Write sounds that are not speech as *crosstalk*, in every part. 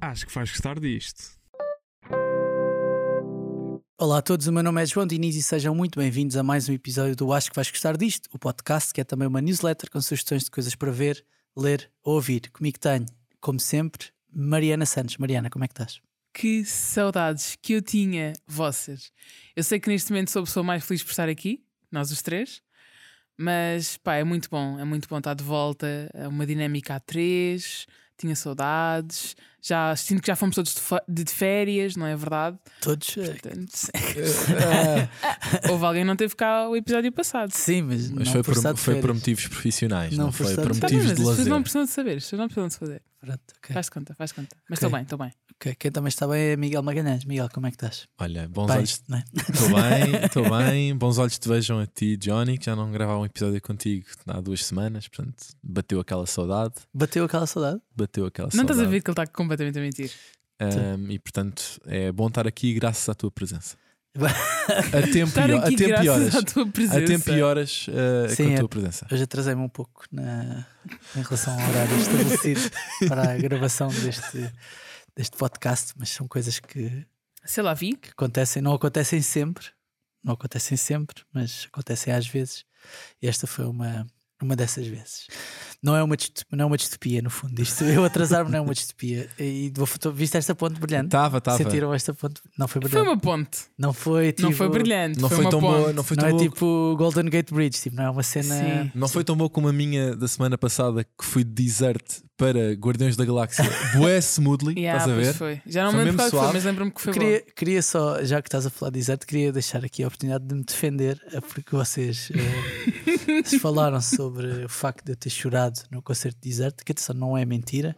Acho que vais gostar disto. Olá a todos, o meu nome é João Diniz e sejam muito bem-vindos a mais um episódio do Acho que vais gostar disto, o podcast que é também uma newsletter com sugestões de coisas para ver, ler ou ouvir. Comigo tenho, como sempre, Mariana Santos. Mariana, como é que estás? Que saudades que eu tinha vossas. Eu sei que neste momento sou a pessoa mais feliz por estar aqui, nós os três, mas pá, é muito bom, é muito bom estar de volta, é uma dinâmica a três, tinha saudades, já sinto que já fomos todos de, de férias, não é verdade? Todos? Portanto, ah, *laughs* *laughs* houve alguém que não teve cá o episódio passado. sim, mas, Mas não foi, por foi por motivos profissionais, Não não, foi por Tá bem, motivos de pessoas lazer. não precisam de saber, pessoas não precisam de fazer. Pronto, ok. Faz conta, faz conta. Mas estou bem, estou bem. Ok, Quem também está bem é Miguel Magalhães. Miguel, como é que estás? Olha, bons Bem, olhos. não é? Estou bem, estou *laughs* bem. Bons olhos te vejam a ti, Johnny, que já não gravava um episódio contigo há duas semanas, portanto, bateu aquela saudade. Bateu aquela saudade? Bateu aquela Não estás saudade. a ver que ele está completamente a mentir. Ahm, e portanto, é bom estar aqui graças à tua presença. *laughs* A tempo, e, a tempo e horas. A tempo e horas ah, Sim, com a é- tua presença. Hoje atrasei-me um pouco na, em relação ao horário estabelecido *laughs* para a gravação deste, deste podcast, mas são coisas que, Sei lá, vi. que acontecem, não acontecem sempre, não acontecem sempre, mas acontecem às vezes. E esta foi uma, uma dessas vezes. Não é uma, não é uma distopia, no fundo. Isto, eu atrasar-me não é uma distopia. E viste esta ponte brilhante? Estava, estava. Sentiram esta ponte? Não foi Foi brilhante. uma ponte. Não foi tipo. Não foi brilhante. Não foi, foi uma tão ponte. boa, não foi Não tão é boa. tipo Golden Gate Bridge, tipo, não é uma cena. Sim. Não foi tão boa como a minha da semana passada que fui de desert para Guardiões da Galáxia. Bué *laughs* smoothly, Yeah, estás a ver? foi. Já não Foi me lembro mesmo qual foi, suave. mas lembro-me que foi Queria, bom. queria só, já que estás a falar de deserto, queria deixar aqui a oportunidade de me defender, eh, porque vocês, eh, *laughs* falaram sobre o facto de eu ter chorado no concerto de deserto, que atenção, não é mentira.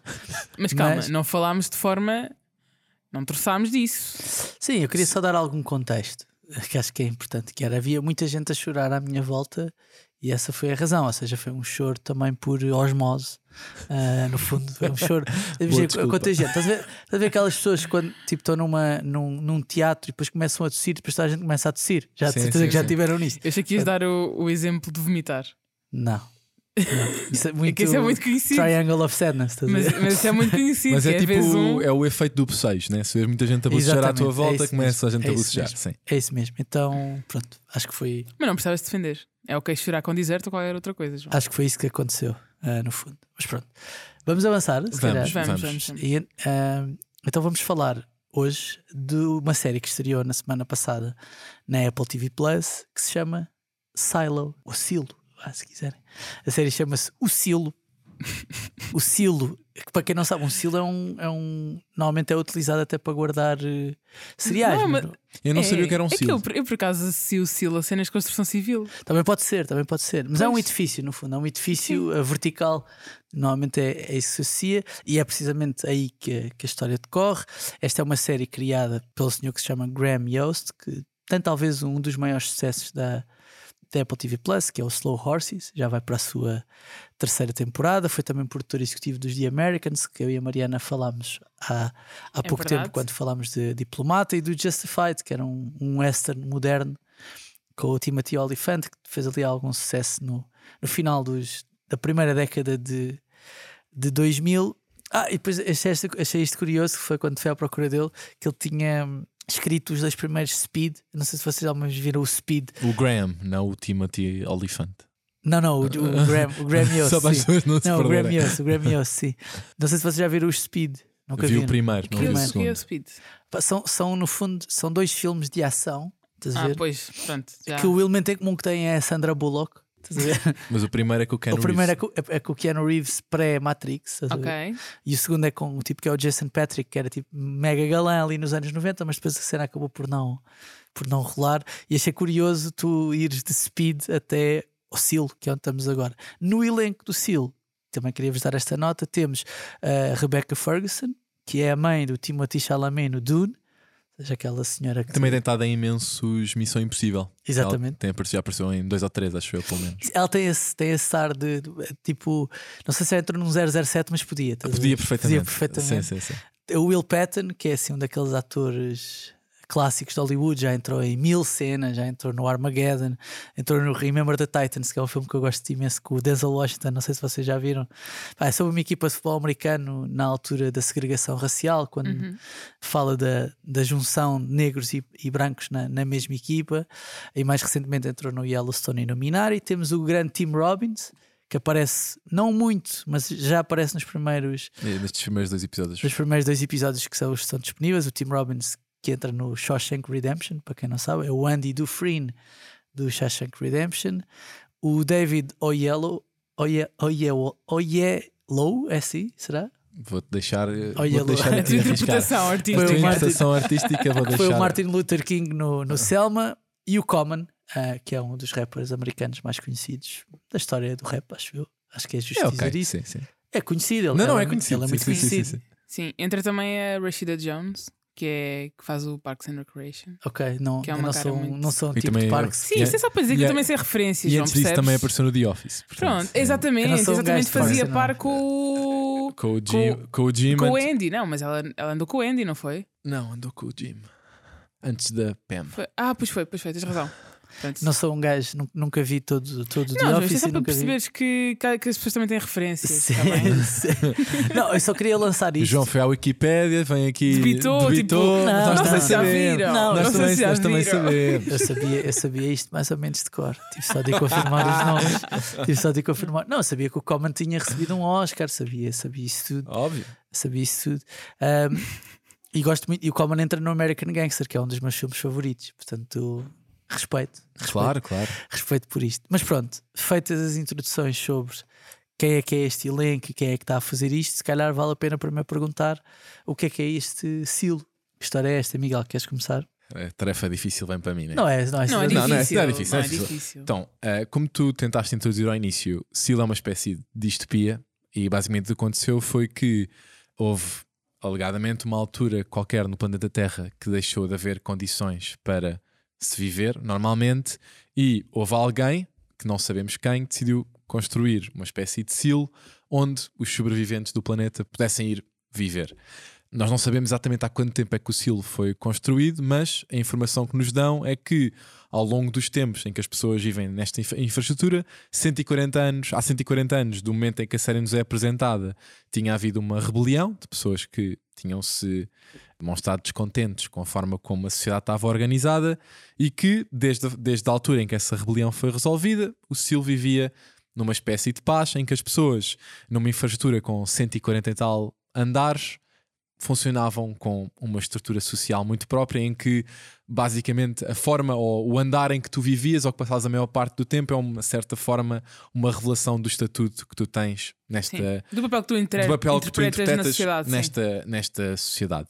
Mas calma, mas- não falámos de forma. Não troçámos disso. Sim, eu queria só dar algum contexto, eh, que acho que é importante, que era, havia muita gente a chorar à minha volta e essa foi a razão, ou seja, foi um choro também por osmose. Ah, no fundo, foi um choro. *laughs* Imagina, contagiante. Estás a ver, estás a ver aquelas pessoas quando tipo, estão numa, num, num teatro e depois começam a tossir, depois toda a gente começa a tossir. Já de Sim, certeza sim, que já tiveram nisso. Eu achei que ias dar o, o exemplo de vomitar. Não. Isso é muito, É que isso é muito conhecido. Triangle of Sadness. Estás a Mas, mas isso é muito *laughs* conhecido. Mas é que tipo, um... é o efeito do bocejo, né? Se vês muita gente a bocejar à tua é volta, isso começa a mesmo, gente é a bocejar. mesmo. Sim. É isso mesmo. Então, pronto, acho que foi, Mas não precisavas defender. É ok chorar com deserto ou qualquer outra coisa, João. acho que foi isso que aconteceu, ah, no fundo. Mas pronto, vamos avançar. se Vamos, calhar. vamos, vamos. vamos. E, ah, então vamos falar hoje de uma série que estreou na semana passada na Apple TV Plus que se chama Silo, ou Silo, ah, se quiserem. A série chama-se O Silo. o silo, que para quem não sabe, um silo é um, é um. Normalmente é utilizado até para guardar eh, cereais. Não, mas não- Eu não sabia o que era um é silo. eu, eu, por acaso associo o silo a cenas de construção civil. Também pode ser, também pode ser. Mas é um Pois. edifício, no fundo, é um edifício vertical. Normalmente é, é isso que se associa, e é precisamente aí que, que a história decorre. Esta é uma série criada pelo senhor que se chama Graham Yost, que tem talvez um dos maiores sucessos da, da Apple TV Plus, que é o Slow Horses, já vai para a sua terceira temporada. Foi também produtor executivo dos The Americans, que eu e a Mariana falámos há, há É pouco verdade. tempo, quando falámos de Diplomata, e do Justified, que era um, um western moderno com o Timothy Olyphant, que fez ali algum sucesso no, no final dos, da primeira década de, de 2000. Ah, e depois achei, achei isto curioso, que foi quando fui à procura dele, que ele tinha escrito os dois primeiros Speed. Não sei se vocês alguma vez viram o Speed. O Graham, não o Timothy Oliphant. Não, não, o, o *laughs* Graham, o Graham Yost, Só para as pessoas não se Não, o Graham. Yost, o Graham Yost, sim. Não sei se vocês já viram os Speed. Nunca Vi viram. o primeiro, não vi o é o segundo. speed? São, são, no fundo, são dois filmes de ação. Estás a Ah, ver? pois, pronto. Já. Que o elemento em comum que tem é a Sandra Bullock. Estás a ver? *laughs* Mas o primeiro é com o Ken o primeiro é Reeves. com, é, é com o Keanu Reeves pré-Matrix. estás a ver? Ok. E o segundo é com o tipo que é o Jason Patrick, que era tipo mega galã ali nos anos 90, mas depois a cena acabou por não, por não rolar. E achei curioso tu ires de Speed até o Seal, que é onde estamos agora. No elenco do Seal, também queria-vos dar esta nota, temos a Rebecca Ferguson, que é a mãe do Timothy Chalamet no Dune, seja, aquela senhora que Também tem estado em imensos Missão Impossível. Exatamente. Ela tem aparecido, já apareceu em dois ou três, acho eu, pelo menos. Ela tem esse, tem esse ar de, de- tipo, não sei se entra num 007, mas podia. ver? Podia perfeitamente. Podia perfeitamente. Sim, sim, sim. O Will Patton, que é assim um daqueles atores clássicos de Hollywood, já entrou em mil cenas, já entrou no Armageddon, entrou no Remember the Titans, que é um filme que eu gosto imenso com o Denzel Washington, não sei se vocês já viram. Pá, é sobre uma equipa de futebol americano na altura da segregação racial, quando Uhum. fala da, da junção de negros e, e brancos na, na mesma equipa. E mais recentemente entrou no Yellowstone e no Minari. Temos o grande Tim Robbins, que aparece não muito, mas já aparece nos primeiros É, Nestes primeiros dois episódios. os primeiros dois episódios que são, estão disponíveis. O Tim Robbins, que entra no Shawshank Redemption, para quem não sabe, é o Andy Dufresne do Shawshank Redemption. O David Oyelowo, Oye, Oye, Oyelowo, é assim? Será? Vou-te deixar, Olha, vou deixar *laughs* A tua interpretação A artística. tua Foi o Martin- interpretação artística vou deixar. *laughs* Foi o Martin Luther King no, no Selma e o Common, ah, que é um dos rappers americanos mais conhecidos da história do rap, acho eu. Acho que é justo É dizer ok, isso. sim, sim. É conhecido, ele Não, não, ele é conhecido. Ele é sim, muito sim, sim, conhecido. sim, sim. Sim, entra também a Rashida Jones, que, é, que faz o Parks and Recreation. Ok, não, Que é uma não, sou, muito- não sou um E tipo também- de parques. Sim, E isso é só para dizer que e eu é- também sei referências. E antes disso também apareceu no The Office. portanto, Pronto, é, exatamente. um exatamente fazia par com o. Com o Jim. Com, o Jim Com o Andy, não, mas ela, ela andou com o Andy, não foi? Não, andou com o Jim. Antes da Pam. Foi- Ah, pois foi, pois foi, tens razão. Portanto, Não sou um gajo, nu- nunca vi todo, todo The não, Office é só e para perceberes que, que, que as pessoas também têm referências. Sim, tá bem? *laughs* sim. Não, eu só queria lançar O isto. João foi à Wikipédia, vem aqui. Debitou, tipo, não, nós não também sei se já sabemos. viram. Não, nós não também, se já nós também sabemos. Eu sabia, eu sabia isto mais ou menos de cor. Tive só de confirmar os nomes. Tive só de confirmar. Não, eu sabia que o Common tinha recebido um Oscar, sabia, sabia isso tudo. Óbvio. Sabia isso tudo. Ahm, e gosto muito. E o Common entra no American Gangster, que é um dos meus filmes favoritos. Portanto, respeito. respeito Claro, claro. respeito por isto. Mas pronto, feitas as introduções sobre quem é que é este elenco e quem é que está a fazer isto, se calhar vale a pena para me perguntar o que é que é este silo. Que história é esta, Miguel? Queres começar? É, tarefa difícil vem para mim, né? Não é, não é, Não, é Não, difícil. não é- não é difícil, não é é difícil. difícil. Então, eh, como tu tentaste introduzir ao início, Seal é uma espécie de distopia e basicamente o que aconteceu foi que houve alegadamente uma altura qualquer no planeta Terra que deixou de haver condições para se viver normalmente e houve alguém, que não sabemos quem, que decidiu construir uma espécie de silo onde os sobreviventes do planeta pudessem ir viver. Nós não sabemos exatamente há quanto tempo é que o silo foi construído, mas a informação que nos dão é que ao longo dos tempos em que as pessoas vivem nesta infra- infraestrutura, 140 anos, há 140 anos do momento em que a série nos é apresentada, tinha havido uma rebelião de pessoas que tinham-se demonstrado descontentes com a forma como a sociedade estava organizada e que, desde, desde a altura em que essa rebelião foi resolvida, o Sil vivia numa espécie de paz em que as pessoas, numa infraestrutura com 140 e tal andares, funcionavam com uma estrutura social muito própria em que basicamente a forma ou o andar em que tu vivias ou que passavas a maior parte do tempo é uma certa forma uma revelação do estatuto que tu tens nesta Sim. Do papel que tu, entre... do papel que tu interpretas, na sociedade. sim. nesta, nesta sociedade.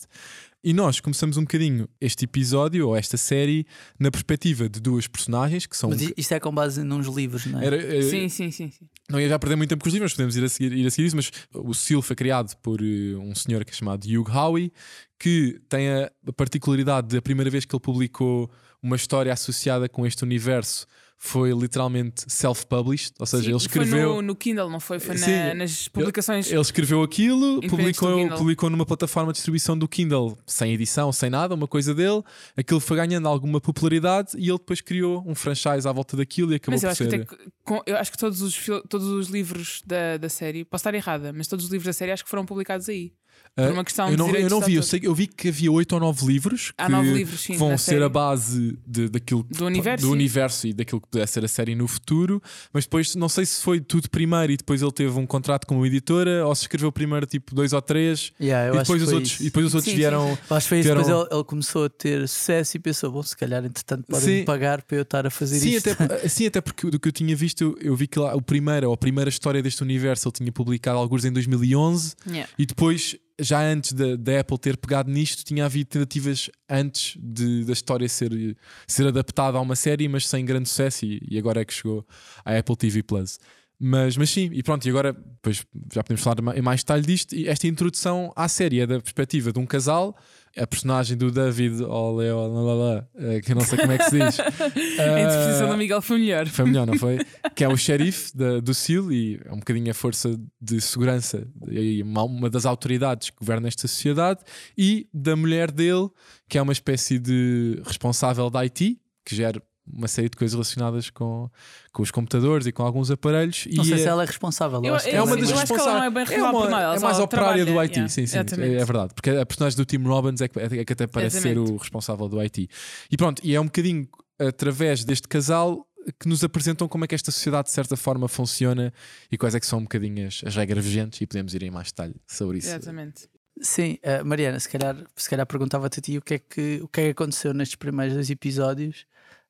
E nós começamos um bocadinho este episódio ou esta série na perspectiva de duas personagens que são. Mas isto é com base nos livros, não é? Era- eh, Sim, sim, sim. sim. não ia já perder muito tempo com os livros, mas podemos ir a seguir, ir a seguir isso. Mas o Seal foi criado por eh, um senhor que é chamado Hugh Howey, que tem a, a particularidade de a primeira vez que ele publicou uma história associada com este universo foi literalmente self-published, ou seja, Sim, ele Foi escreveu. no, no Kindle, não foi? Foi na- Sim, nas publicações. Ele escreveu aquilo, publicou, publicou numa plataforma de distribuição do Kindle, sem edição, sem nada, uma coisa dele. Aquilo foi ganhando alguma popularidade e ele depois criou um franchise à volta daquilo e acabou Mas eu por acho, que ser. que- com- eu acho que todos os, todos os livros da, da série, posso estar errada, mas todos os livros da série acho que foram publicados aí. Ah, por uma questão eu de não, eu direitos não de vi, eu, sei, eu vi que havia oito ou nove livros Há que nove livros, sim, vão ser série. a base de, daquilo Do universo, do sim. universo e daquilo que pudesse ser a série no futuro. Mas depois não sei se foi tudo primeiro e depois ele teve um contrato com uma editora ou se escreveu primeiro tipo dois ou três Yeah, eu e depois os outros, e depois os outros Sim, sim. vieram. Eu Acho que foi isso. tiveram- Depois ele, ele começou a ter sucesso e pensou: bom, se calhar, entretanto, podem Sim. pagar para eu estar a fazer Sim isto. até, sim, até porque do que eu tinha visto, eu, eu vi que lá o primeiro, ou a primeira história deste universo, ele tinha publicado alguns em 2011 Yeah. e depois, já antes da, Apple ter pegado nisto, tinha havido tentativas antes de, da história ser, ser adaptada a uma série, mas sem grande sucesso, e, e agora é que chegou à Apple TV Plus. Mas, mas sim, e pronto, e agora depois já podemos falar em mais detalhe disto. E esta introdução à série é da perspectiva de um casal, a personagem do David Oleo, que eu não sei como é que se diz. *laughs* a interpretação do Miguel foi melhor. Foi melhor, não foi? *laughs* que é o xerife da- do SEAL e é um bocadinho a força de segurança e uma, uma das autoridades que governa esta sociedade, e da mulher dele, que é uma espécie de responsável da IT, que gera uma série de coisas relacionadas com, com os computadores e com alguns aparelhos. Não e sei é, se ela é responsável. Eu- acho que é uma ela das não é bem responsáveis. nada, ela é mais operária do IT, yeah, sim, sim. É, é verdade. Porque a personagem do Tim Robbins é que, é que até parece ser Exatamente. o responsável do IT. E pronto, e é um bocadinho através deste casal que nos apresentam como é que esta sociedade de certa forma funciona e quais é que são um bocadinho as, as regras vigentes e podemos ir em mais detalhe sobre isso. Exatamente. Sim, eh, Mariana, se calhar, se calhar perguntava-te a ti o que, é que, o que é que aconteceu nestes primeiros dois episódios,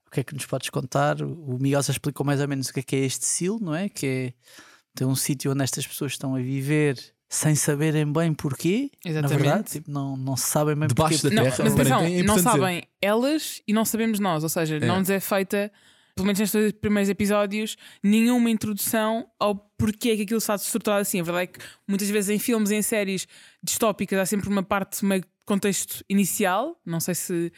o que é que nos podes contar? O Miguel já explicou mais ou menos o que é que é este SIL, não é? Que é tem um sítio onde estas pessoas estão a viver sem saberem bem porquê, na Exatamente. verdade, tipo, não, não se sabem bem Debaixo porquê. da Não, terra, mas atenção, é não sabem elas e não sabemos nós. Ou seja, não nos é feita, pelo menos nestes primeiros episódios, nenhuma introdução ao porquê que aquilo está estruturado assim. A verdade é que muitas vezes em filmes e em séries distópicas há sempre uma parte meio contexto inicial. Não sei se.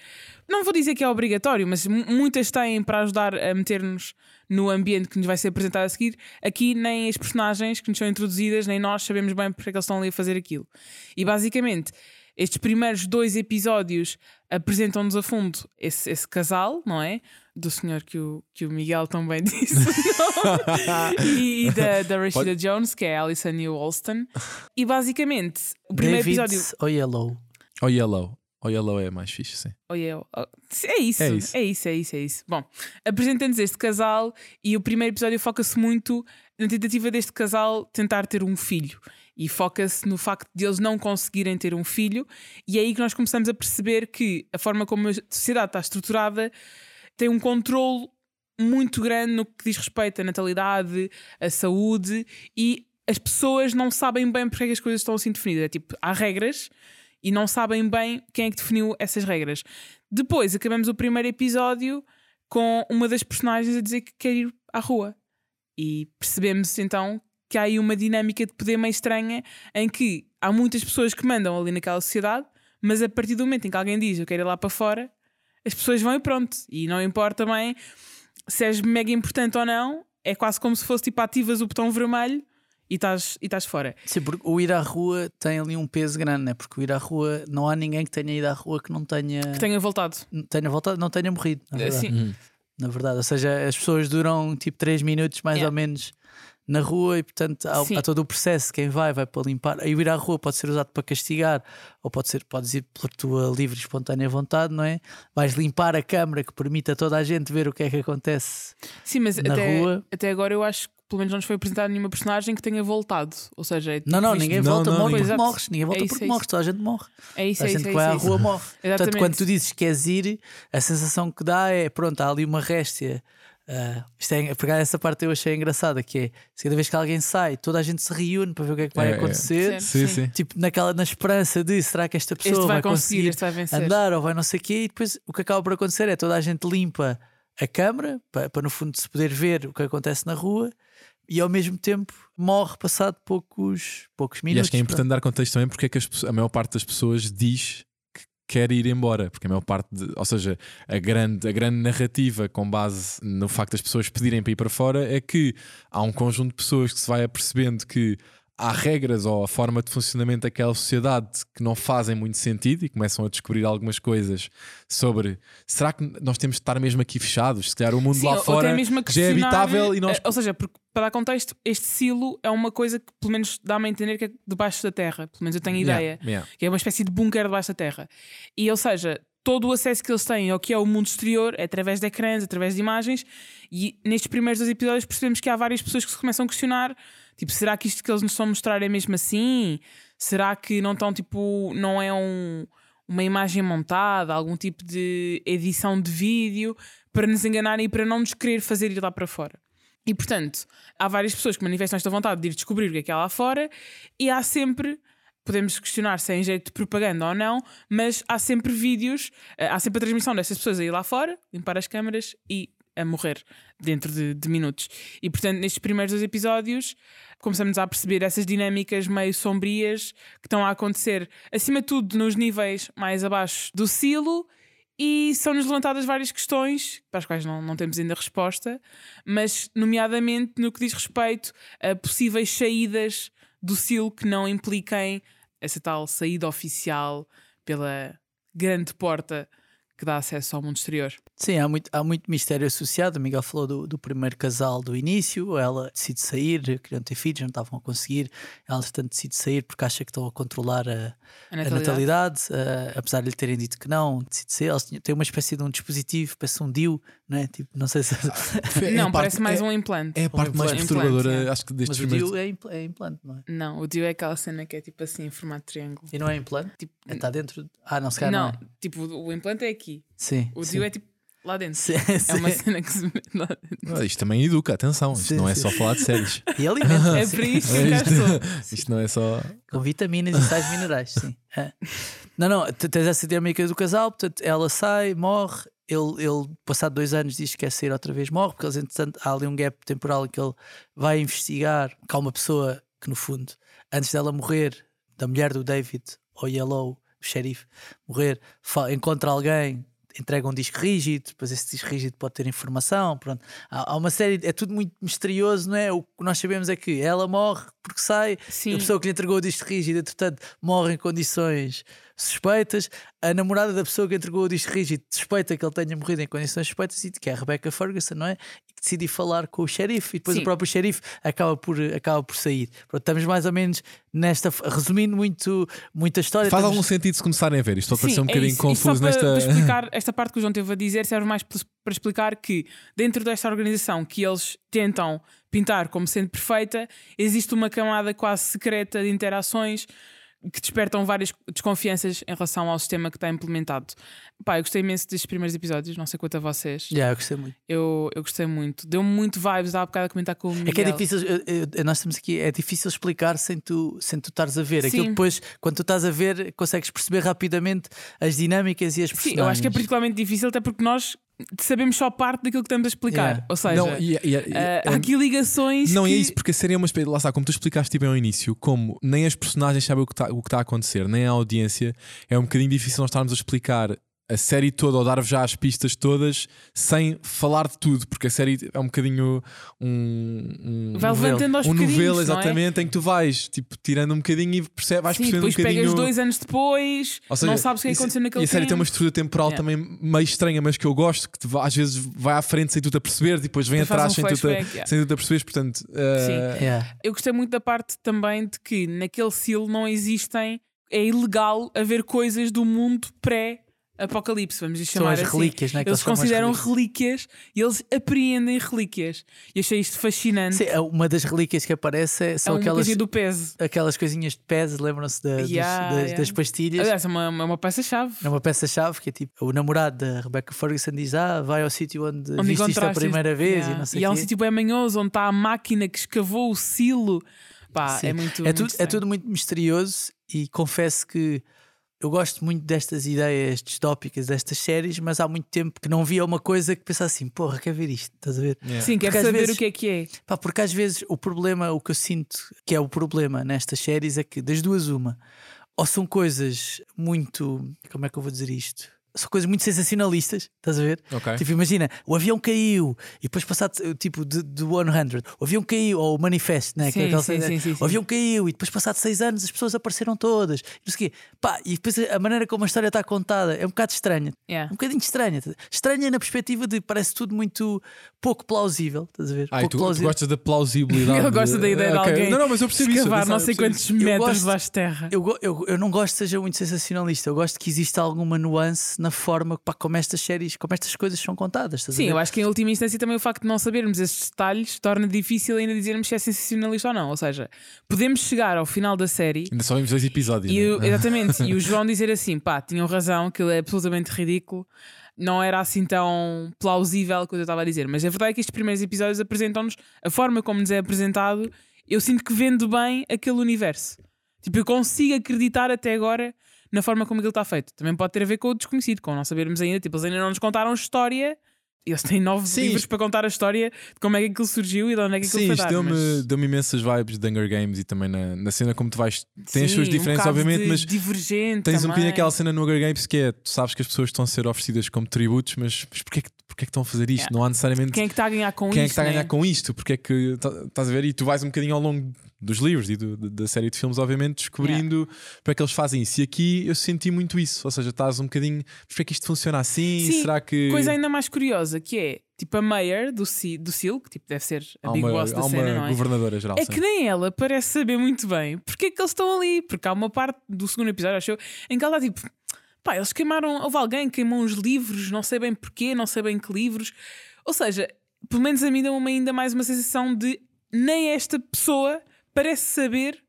Não vou dizer que é obrigatório, mas mu- muitas têm para ajudar a meter-nos no ambiente que nos vai ser apresentado a seguir. Aqui nem as personagens que nos são introduzidas, nem nós sabemos bem porque é que eles estão ali a fazer aquilo. E basicamente, estes primeiros dois episódios apresentam-nos a fundo esse, esse casal, não é? Do senhor que o, que o Miguel também *laughs* disse. e e da, da Rashida Jones, que é a Alison New Alston. E basicamente, o primeiro David episódio. Oyelowo. Ou Yellow. Ou Yellow é mais fixe, sim. Oh, yeah. Oh, é isso, É é isso. isso, é isso, é isso. Bom, apresenta-nos este casal e o primeiro episódio foca-se muito na tentativa deste casal tentar ter um filho. E foca-se no facto de eles não conseguirem ter um filho, e é aí que nós começamos a perceber que a forma como a sociedade está estruturada tem um controle muito grande no que diz respeito à natalidade, à saúde, e as pessoas não sabem bem porque é que as coisas estão assim definidas. É tipo, há regras e não sabem bem quem é que definiu essas regras. Depois acabamos o primeiro episódio com uma das personagens a dizer que quer ir à rua. E percebemos então que há aí uma dinâmica de poder meio estranha em que há muitas pessoas que mandam ali naquela sociedade, mas a partir do momento em que alguém diz eu quero ir lá para fora, as pessoas vão e pronto. E não importa bem se és mega importante ou não, é quase como se fosse tipo ativas o botão vermelho e estás, e estás fora. Sim, porque o ir à rua tem ali um peso grande, né? Porque o ir à rua, não há ninguém que tenha ido à rua que não tenha, Que tenha voltado. tenha voltado, não tenha morrido. Na verdade. Assim, Na verdade, ou seja, as pessoas duram tipo 3 minutos mais Yeah. ou menos na rua e portanto há, Sim. há todo o processo. Quem vai, vai para limpar. Aí o ir à rua pode ser usado para castigar, ou pode ser, podes ir pela tua livre e espontânea vontade, não é? Vais limpar a câmara que permite a toda a gente ver o que é que acontece. Sim, mas Na até, rua. até agora eu acho que pelo menos não nos foi apresentada nenhuma personagem que tenha voltado. Ou seja, é Não, não, visto- ninguém Não, volta, não, morre ninguém. porque morres. Ninguém volta É isso, porque é morres, toda a gente morre. É isso, a é gente isso. que é vai isso, à é rua morre. Portanto, Exatamente. quando tu dizes que queres ir, a sensação que dá é: pronto, há ali uma réstia. Ah, isto é, acaso essa parte eu achei engraçada, que é se cada vez que alguém sai, toda a gente se reúne para ver o que é que vai É, é. acontecer. Certo. Sim, Sim. sim. Tipo, naquela, na esperança de será que esta pessoa Este vai vai conseguir, conseguir este vai andar ou vai não sei o quê, e depois o que acaba por acontecer é toda a gente limpa a câmara para, para no fundo se poder ver o que acontece na rua e ao mesmo tempo morre passado poucos, poucos E minutos. acho que é importante dar contexto também porque é que as a maior parte das pessoas diz que quer ir embora, porque a maior parte, de- ou seja, a grande, a grande narrativa com base no facto das pessoas pedirem para ir para fora é que há um conjunto de pessoas que se vai apercebendo que há regras ou a forma de funcionamento daquela sociedade que não fazem muito sentido e começam a descobrir algumas coisas sobre será que nós temos de estar mesmo aqui fechados? Se calhar o mundo Sim, lá fora já é habitável e nós eh, Ou seja, porque, para dar contexto, este silo é uma coisa que pelo menos dá-me a entender que é debaixo da terra. Pelo menos eu tenho Yeah, ideia. yeah. Que é uma espécie de bunker debaixo da terra. E, ou seja, todo o acesso que eles têm ao que é o mundo exterior é através de ecrãs, através de imagens. E nestes primeiros dois episódios percebemos que há várias pessoas que se começam a questionar: tipo, será que isto que eles nos estão a mostrar é mesmo assim? Será que não estão, tipo, não é um, uma imagem montada, algum tipo de edição de vídeo para nos enganarem e para não nos querer fazer ir lá para fora? E portanto, há várias pessoas que manifestam esta vontade de ir descobrir o que é que há lá fora, e há sempre, podemos questionar se é em jeito de propaganda ou não, mas há sempre vídeos, eh, há sempre a transmissão dessas pessoas a ir lá fora, limpar as câmaras e a morrer dentro de, de minutos. E portanto, nestes primeiros dois episódios, começamos a perceber essas dinâmicas meio sombrias que estão a acontecer, acima de tudo, nos níveis mais abaixo do silo. E são-nos levantadas várias questões para as quais não, não temos ainda resposta, mas, nomeadamente, no que diz respeito a possíveis saídas do silo que não impliquem essa tal saída oficial pela grande porta que dá acesso ao mundo exterior. Sim, há muito, há muito mistério associado. O Miguel falou do, do primeiro casal do início. Ela decide sair, queriam ter filhos, não estavam a conseguir. Ela, portanto, decide sair porque acha que estão a controlar a, A a natalidade. natalidade. eh, apesar de lhe terem dito que não, decide sair. Eles têm uma espécie de um dispositivo, parece um DIU, não é? Tipo, não sei se. *laughs* É a Não, parte- parece mais é, um implante. É a parte mais implante, perturbadora, é. acho que destes Mas o. DIU é, impl- é implante, não é? Não, o Dio é aquela cena que é tipo assim, em formato de triângulo. E não é implante? Tipo, está dentro. de- Ah, não, se calhar não. não, é. tipo, o implante é aqui. Sim. O. Dio é tipo lá dentro. Sim, É uma sim. cena que se mete lá dentro. Ah, Isto também educa, atenção. Isto Sim, não é só falar de séries. *laughs* E alimenta. É sim. para isto que É cá isto. *laughs* Isto não é só. Com vitaminas e sais minerais, sim. É. Não, não, tens essa dinâmica do casal, portanto, ela sai, morre, ele, ele, passado dois anos, diz que quer sair outra vez, morre, porque eles, entretanto, há ali um gap temporal em que ele vai investigar que há uma pessoa que, no fundo, antes dela morrer, da mulher do David, ou Yellow, o xerife, morrer, encontra alguém. Entrega um disco rígido, depois esse disco rígido pode ter informação. Pronto. Há, há uma série, é tudo muito misterioso, não é? O que nós sabemos é que ela morre porque sai, Sim. a pessoa que lhe entregou o disco rígido, entretanto, morre em condições suspeitas. A namorada da pessoa que entregou o disco rígido suspeita que ele tenha morrido em condições suspeitas, e que é a Rebecca Ferguson, não é? E que decide ir falar com o xerife, e depois Sim. o próprio xerife acaba por, acaba por sair. Pronto, estamos mais ou menos nesta. Resumindo muito, muito a história. Faz estamos- algum sentido se começarem a ver. Isto pode parecer Sim, um é bocadinho. E só confuso para, nesta. para explicar *laughs* esta parte que o João teve a dizer, serve mais para para explicar que dentro desta organização que eles tentam pintar como sendo perfeita, existe uma camada quase secreta de interações que despertam várias desconfianças em relação ao sistema que está implementado. Pá, eu gostei imenso destes primeiros episódios, não sei quanto a vocês. Yeah, eu gostei muito. Eu, eu gostei muito. Deu-me muito vibes, a bocado a comentar com o Miguel. É que é difícil, eu- eu- nós estamos aqui, é difícil explicar sem tu, sem tu estares a ver. Aquilo Sim. depois, quando tu estás a ver, consegues perceber rapidamente as dinâmicas e as Sim, personagens. eu acho que é particularmente difícil, até porque nós sabemos só parte daquilo que estamos a explicar. Yeah. Ou seja, Não, e- e- e- ah, há é- aqui ligações. Não, que... e é isso, porque a série é uma espécie. Lá está, como tu explicaste bem ao início, como nem as personagens sabem o que está que tá a acontecer, nem a audiência, é um bocadinho difícil nós estarmos a explicar a série toda ou dar-vos já as pistas todas sem falar de tudo, porque a série é um bocadinho um. um Vai novelo. levantando aos um novelo, não é? exatamente, em que tu vais tipo, tirando um bocadinho e percebe, vais Sim, percebendo um depois bocadinho. pegas dois anos depois, Ou seja, não sabes o que é aconteceu naquele E a série tem tempo. uma estrutura temporal Yeah. também meio estranha, mas que eu gosto, que te às vezes vai à frente sem tu te aperceber, depois vem Depois faz atrás um sem, tu te, yeah. sem tu te aperceberes. Portanto, eh, Yeah. Eu gostei muito da parte também de que naquele silo não existem, é ilegal haver coisas do mundo pré-apocalipse, vamos lhe São chamar as assim. relíquias, é? Que Eles consideram relíquias. relíquias e eles apreendem relíquias. E achei isto fascinante. Sim, é uma das relíquias que aparece é- é são uma aquelas, do peso. aquelas coisinhas de pés, lembram-se da- Yeah, das, yeah. das pastilhas. Aliás, é uma, é uma peça-chave. É uma peça-chave que é tipo o namorado da Rebecca Ferguson diz: Ah, vai ao sítio onde, Onde viste isto a primeira vez Yeah. e não sei E há um sítio bem manhoso onde está a máquina que escavou o silo. Pá, Sim. é muito. é, muito tudo, é tudo muito misterioso e confesso que eu gosto muito destas ideias distópicas, destas séries, mas há muito tempo que não via uma coisa que pensava assim: porra, quer ver isto? Estás a ver? yeah. Sim, às saber vezes- o que é que é. Pá, porque às vezes o problema, o que eu sinto que é o problema nestas séries é que das duas, uma, ou são coisas muito. Como é que eu vou dizer isto? São coisas muito sensacionalistas, estás a ver? Ok. Tipo, imagina, o avião caiu e depois passado tipo de, de 100, o avião caiu, ou o manifesto, né? que é Sim, sim, sim, sim, sim. o avião caiu e depois passado seis anos as pessoas apareceram todas, não sei o quê. Pá, e depois a maneira como a história está contada é um bocado estranha, Yeah. um bocadinho estranha. Estranha na perspectiva de parece tudo muito pouco plausível, estás a ver? Ah, pouco tu, tu gostas da plausibilidade. *laughs* Ele gosta da ideia de alguém Não, não, mas eu percebi isso. Escavar atenção, não sei eu quantos isso. Eu metros gosto- debaixo de terra. Eu, eu, eu não gosto que seja muito sensacionalista, eu gosto que exista alguma nuance na forma pá, como estas séries, como estas coisas são contadas. estás a Sim, ver? eu acho que em última instância também o facto de não sabermos esses detalhes torna difícil ainda dizermos se é sensacionalista ou não. Ou seja, podemos chegar ao final da série Ainda só vimos dois episódios. e, o- né? *laughs* exatamente, e o João dizer assim: pá, tinham razão, aquilo é absolutamente ridículo. Não era assim tão plausível quando eu estava a dizer, mas a verdade é que estes primeiros episódios apresentam-nos a forma como nos é apresentado. Eu sinto que vendo bem aquele universo. Tipo, eu consigo acreditar até agora na forma como aquilo está feito. Também pode ter a ver com o desconhecido, com não sabermos ainda. Tipo, eles ainda não nos contaram história eles têm nove Sim, livros isto- para contar a história de como é que aquilo surgiu e de onde é que aquilo Sim, foi isto deu-me mas- deu imensas vibes de Hunger Games e também na, na cena como tu vais. Tem as suas um diferenças, bocado obviamente, mas divergente tens um também. bocadinho aquela cena no Hunger Games que é: tu sabes que as pessoas estão a ser oferecidas como tributos, mas, mas porquê, que- porquê que estão a fazer isto? Yeah. Não há necessariamente Quem é que está a ganhar com quem é isto? que está a ganhar né? com isto? Porque é que tá- estás a ver? E tu vais um bocadinho ao longo dos livros e do- da- série de filmes, obviamente, descobrindo para que eles fazem isso. E aqui eu senti muito isso, ou seja, estás um bocadinho, mas para que isto funciona assim? Sim, Será que. Coisa ainda mais curiosa que é tipo a Mayor do, do Sil, que tipo, deve ser a há big uma, boss da cena, não é? governadora geral. É sim. que nem ela parece saber muito bem porque é que eles estão ali. Porque há uma parte do segundo episódio, acho eu, em que ela está tipo. Pá, eles queimaram. Houve alguém que queimou uns livros, não sei bem porquê, não sei bem que livros. Ou seja, pelo menos a mim deu-me ainda mais uma sensação de nem esta pessoa parece saber.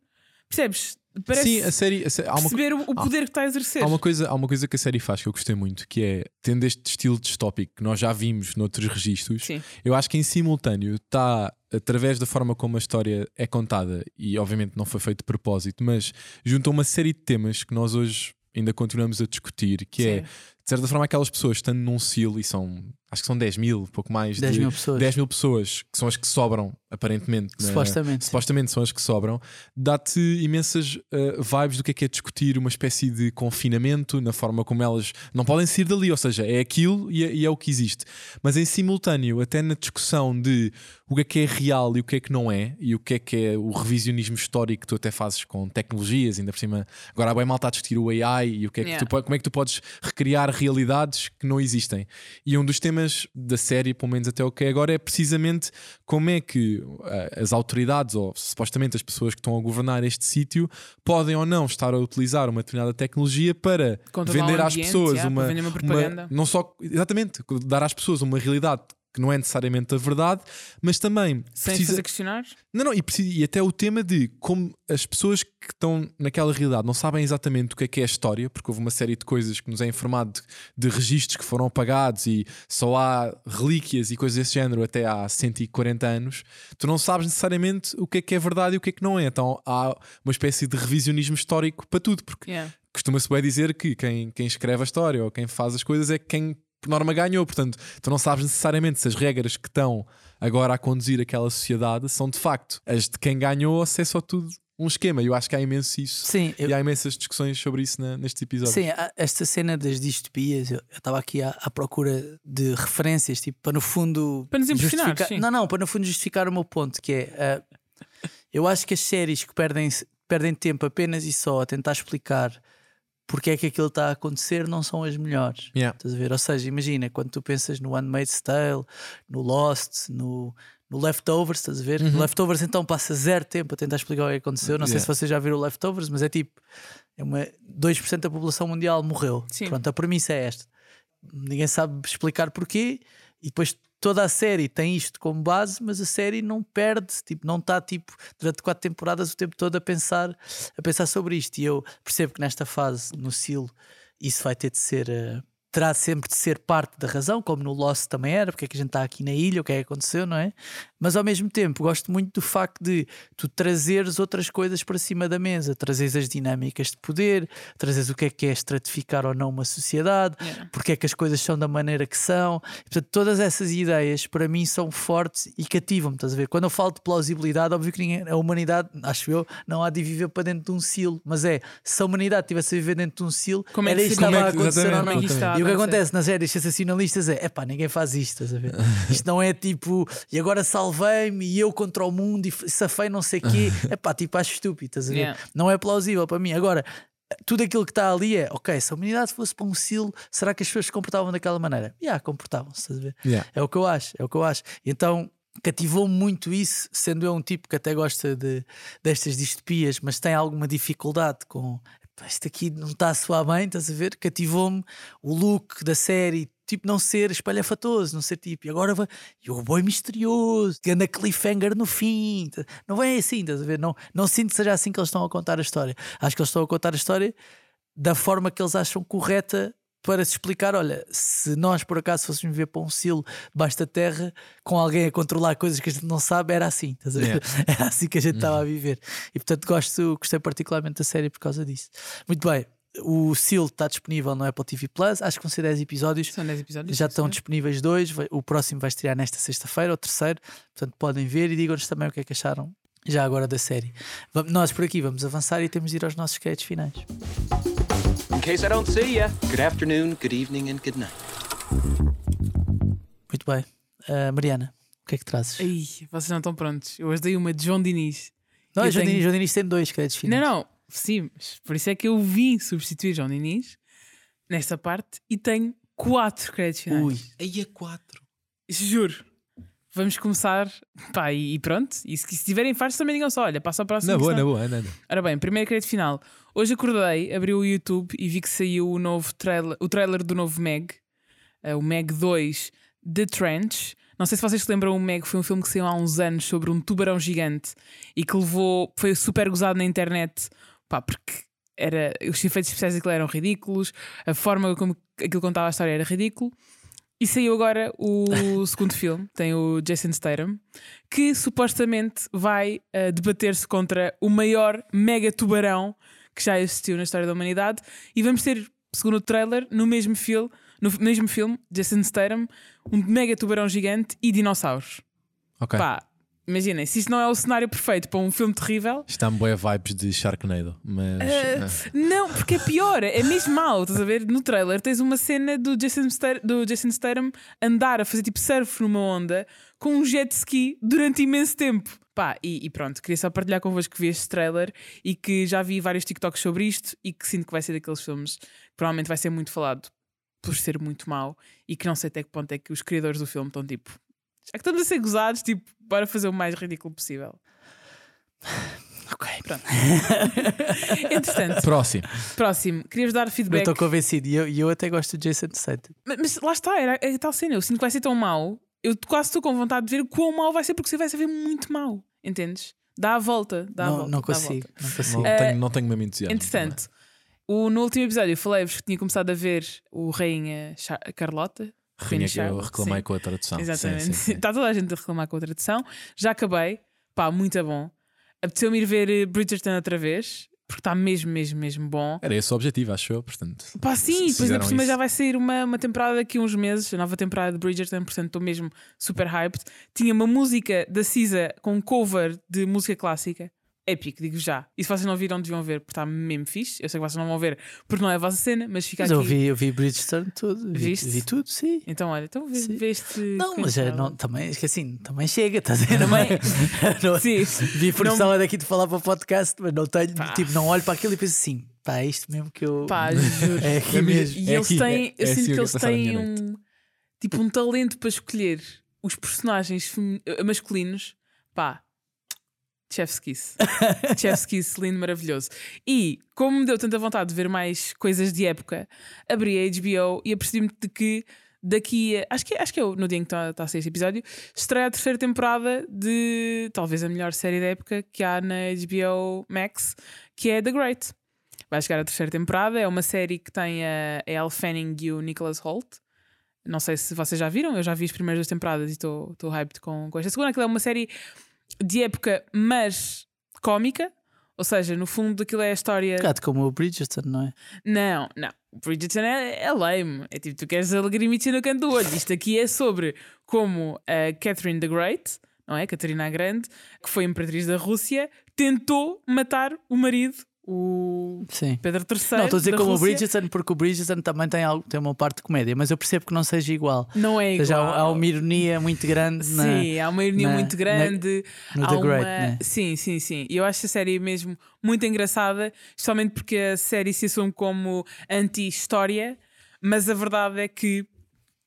Percebes? Parece Sim, a série. a sé- há uma, perceber o, poder que está a exercer. Há uma, coisa, há uma coisa que a série faz que eu gostei muito, que é tendo este estilo distópico que nós já vimos noutros registros, Sim. eu acho que em simultâneo está, através da forma como a história é contada, e obviamente não foi feito de propósito, mas junta uma série de temas que nós hoje ainda continuamos a discutir, que é, Sim. de certa forma, aquelas pessoas estando num silo e são, acho que são 10 mil, pouco mais 10 de mil pessoas. 10 mil pessoas, que são as que sobram, aparentemente. na- Supostamente. supostamente são as que sobram, dá-te imensas uh, vibes do que é que é discutir uma espécie de confinamento na forma como elas não podem sair dali, ou seja, é aquilo e é, e é o que existe. Mas em simultâneo, até na discussão de o que é que é real e o que é que não é, e o que é que é o revisionismo histórico que tu até fazes com tecnologias, ainda por cima, agora há bem malta a discutir o AI e o que é que Yeah. tu, como é que tu podes recriar realidades que não existem. E um dos temas da série, pelo menos até o que é agora, é precisamente como é que eh, as autoridades, ou supostamente as pessoas que estão a governar este sítio, podem ou não estar a utilizar uma determinada tecnologia para Controlar vender o às ambiente, pessoas yeah, uma, uma propaganda. não só exatamente dar às pessoas uma realidade que não é necessariamente a verdade, mas também Sem precisa, questionar. não, não, e, precisa- e até o tema de como as pessoas que estão naquela realidade não sabem exatamente o que é que é a história, porque houve uma série de coisas que nos é informado de, de registros que foram apagados e só há relíquias e coisas desse género até há 140 anos, tu não sabes necessariamente o que é que é verdade e o que é que não é. Então há uma espécie de revisionismo histórico para tudo, porque Yeah. costuma-se bem dizer que quem, quem escreve a história ou quem faz as coisas é quem por norma ganhou, portanto, tu não sabes necessariamente se as regras que estão agora a conduzir aquela sociedade são de facto as de quem ganhou ou se é só tudo um esquema. Eu acho que há imenso isso. Sim, eu- E há imensas discussões sobre isso na, nestes episódios. Sim, esta cena das distopias, eu estava aqui à, à procura de referências, tipo, para no fundo. Para nos impressionar, justificar- sim. Não, não, para no fundo justificar o meu ponto, que é. ah, eu acho que as séries que perdem, perdem tempo apenas e só a tentar explicar porque é que aquilo está a acontecer não são as melhores. Yeah. Estás a ver? Ou seja, imagina, quando tu pensas no Handmaid's Tale, no Lost, no, no Leftovers, estás a ver? No Leftovers então passa zero tempo a tentar explicar o que aconteceu. Não sei Uhum. Yeah. se vocês já viram o Leftovers, mas é tipo, é uma, 2% da população mundial morreu. Sim. Pronto, a premissa é esta. Ninguém sabe explicar porquê e depois toda a série tem isto como base, mas a série não perde, tipo, não está tipo durante quatro temporadas o tempo todo a pensar, a pensar sobre isto. E eu percebo que nesta fase, no silo, isso vai ter de ser. eh, terá sempre de ser parte da razão, como no Lost também era, porque é que a gente está aqui na ilha, o que é que aconteceu, não é? Mas ao mesmo tempo gosto muito do facto de tu trazeres outras coisas para cima da mesa, trazeres as dinâmicas de poder, trazeres o que é que é estratificar ou não uma sociedade, Yeah. porque é que as coisas são da maneira que são. Portanto, todas essas ideias para mim são fortes e cativam-me, estás a ver? Quando eu falo de plausibilidade, óbvio que ninguém, a humanidade, acho eu, não há de viver para dentro de um silo, mas é, se a humanidade tivesse a viver dentro de um silo, Como é era que isto que seria? estava a é que- acontecer ou não. E o que acontece nas séries sensacionalistas é epá, ninguém faz isto, estás a ver? *laughs* Isto não é tipo, e agora salvei-me e eu contra o mundo e safei não sei o quê. *laughs* Epá, tipo, acho estúpido, estás a ver? Yeah. Não é plausível para mim. Agora, tudo aquilo que está ali é, ok, se a humanidade fosse para um silo, será que as pessoas se comportavam daquela maneira? Já, comportavam-se, estás a ver? Yeah. É o que eu acho, é o que eu acho. Então cativou-me muito isso, sendo eu um tipo que até gosta de, destas distopias, mas tem alguma dificuldade com "Epá, isto aqui não está a soar bem, estás a ver? Cativou-me o look da série. Tipo, não ser espalhafatoso, não ser tipo, e agora vai, e o boi misterioso, anda cliffhanger no fim. tá- Não vem assim, estás a ver? Não, não sinto que seja assim que eles estão a contar a história. Acho que eles estão a contar a história da forma que eles acham correta para se explicar: olha, se nós por acaso fôssemos viver para um silo debaixo da terra, com alguém a controlar coisas que a gente não sabe, era assim, estás a ver? *laughs* Era assim que a gente estava a viver. E portanto gosto, gostei particularmente da série por causa disso. Muito bem, O Seal está disponível no Apple TV Plus. Acho que vão ser 10 episódios. São 10 episódios. Já estão disponíveis dois. O próximo vai estrear nesta sexta-feira, o terceiro. Portanto, podem ver e digam-nos também o que é que acharam já agora da série. Nós por aqui vamos avançar e temos de ir aos nossos créditos finais. In case I don't see ya, good afternoon, good evening, and good night. Muito bem. Ah, Mariana, o que é que trazes? Ai, vocês não estão prontos. Eu hoje dei uma de João Diniz. não, eu João tenho- Diniz, João Diniz tem dois créditos finais. Não, não, sim, mas por isso é que eu vim substituir João Diniz nesta parte e tenho quatro créditos finais. Ui, Aí é 4. Juro. Vamos começar. Pá, e, e pronto. E se, se tiverem fartos também digam só: olha, passa ao próximo. Na boa, na boa, anda, anda. Ora bem, primeiro crédito final. Hoje acordei, abri o YouTube e vi que saiu o novo trailer, o trailer do novo Meg, eh, o Meg 2 The Trench. Não sei se vocês se lembram, o Meg foi um filme que saiu há uns anos sobre um tubarão gigante e que levou, foi super gozado na internet, pá, porque era, os efeitos especiais daquilo eram ridículos, a forma como aquilo contava a história era ridículo. E saiu agora o *laughs* segundo filme, tem o Jason Statham, que supostamente vai eh, debater-se contra o maior mega tubarão que já existiu na história da humanidade. E vamos ter, segundo o trailer, no mesmo, fil no mesmo filme, Jason Statham, um mega tubarão gigante e dinossauros. Ok. Pá, imaginem, se isto não é o cenário perfeito para um filme terrível, Está-me boa vibes de Sharknado, mas. ah, Não, porque é pior, é mesmo mau. Estás a ver? No trailer tens uma cena do Jason, Statham, do Jason Statham andar a fazer tipo surf numa onda com um jet ski durante imenso tempo. Pá, e, e pronto, queria só partilhar convosco que vi este trailer e que já vi vários TikToks sobre isto e que sinto que vai ser daqueles filmes que provavelmente vai ser muito falado por ser muito mau e que não sei até que ponto é que os criadores do filme estão tipo. Já que estamos a ser gozados, tipo, bora fazer o mais ridículo possível. *sighs* ok. Pronto. *laughs* Entretanto, Próximo. próximo, querias dar feedback. estou convencido e eu, e eu até gosto do Jason Statham. Mas, mas lá está, era é a tal cena. Eu sinto que vai ser tão mau. Eu quase estou com vontade de ver o quão mau vai ser, porque se vai ser muito mau. Entendes? Dá a volta. Dá a Não, volta. não dá a consigo, volta. não consigo. Não, tenho, não tenho mesmo entusiasmo. Entretanto, o, no último episódio eu falei-vos que tinha começado a ver o Rainha Char- Carlota. Que eu reclamei sim. com a tradução. Exatamente. Sim, sim. Está *laughs* toda a gente a reclamar com a tradução. Já acabei. Pá, muito bom. Apeteceu-me ir ver eh, Bridgerton outra vez, porque está mesmo, mesmo, mesmo bom. Era esse o objetivo, acho eu, portanto. Pá, sim, depois por cima já vai sair uma, uma temporada daqui a uns meses, a nova temporada de Bridgerton, portanto estou mesmo super hyped. Tinha uma música da Cisa com cover de música clássica. Épico, digo já. E se vocês não viram, deviam ver, porque está mesmo fixe. Eu sei que vocês não vão ver porque não é a vossa cena, mas fica Mas aqui. eu vi, eu vi Bridgestone tudo. Vi, Viste? vi tudo, sim. Então, olha, então vê, este. Não, mas é, não, também, acho que assim, também chega, estás a ver? Também- *laughs* Não- não- Sim. Vi por Não- daqui de falar para o podcast, mas não tenho, Pá. tipo, não olho para aquilo e penso assim, pá, é isto mesmo que eu. Pá, juro. *laughs* é aqui É mesmo. E É eles aqui, têm, é- eu é sinto assim que eles têm um tipo um talento para escolher os personagens masculinos. Pá, Chef's Kiss. *laughs* Chef's Kiss, lindo, maravilhoso. E como me deu tanta vontade de ver mais coisas de época, abri a HBO e apercebi-me de que daqui a, acho que, acho que é o- no dia em que está está a ser este episódio, estreia a terceira temporada de talvez a melhor série da época que há na HBO Max, que é The Great. Vai chegar a terceira temporada. É uma série que tem a, a Elle Fanning e o Nicholas Holt. Não sei se vocês já viram, eu já vi as primeiras duas temporadas e estou estou hyped com, com esta segunda. Aquilo é uma série de época, mas cómica. Ou seja, no fundo, aquilo é a história. Um bocado como o Bridgestone, não é? Não, não. O Bridgerton é, é lame. É tipo, tu queres a lagrimitha no canto do olho. Isto aqui é sobre como a Catherine the Great, não é? Catarina a Grande, que foi imperatriz da Rússia, tentou matar o marido, o Sim. Pedro III. Não, estou a dizer como o. Bridgerton, porque o Bridgerton também tem, algo, tem uma parte de comédia, mas eu percebo que não seja igual. Não é Ou igual. seja, há, há uma ironia muito grande na, Sim, há uma ironia na- muito grande. no há The uma... Great, né? Sim, sim, sim. E eu acho a série mesmo muito engraçada, especialmente porque a série se assume como anti-história, mas a verdade é que,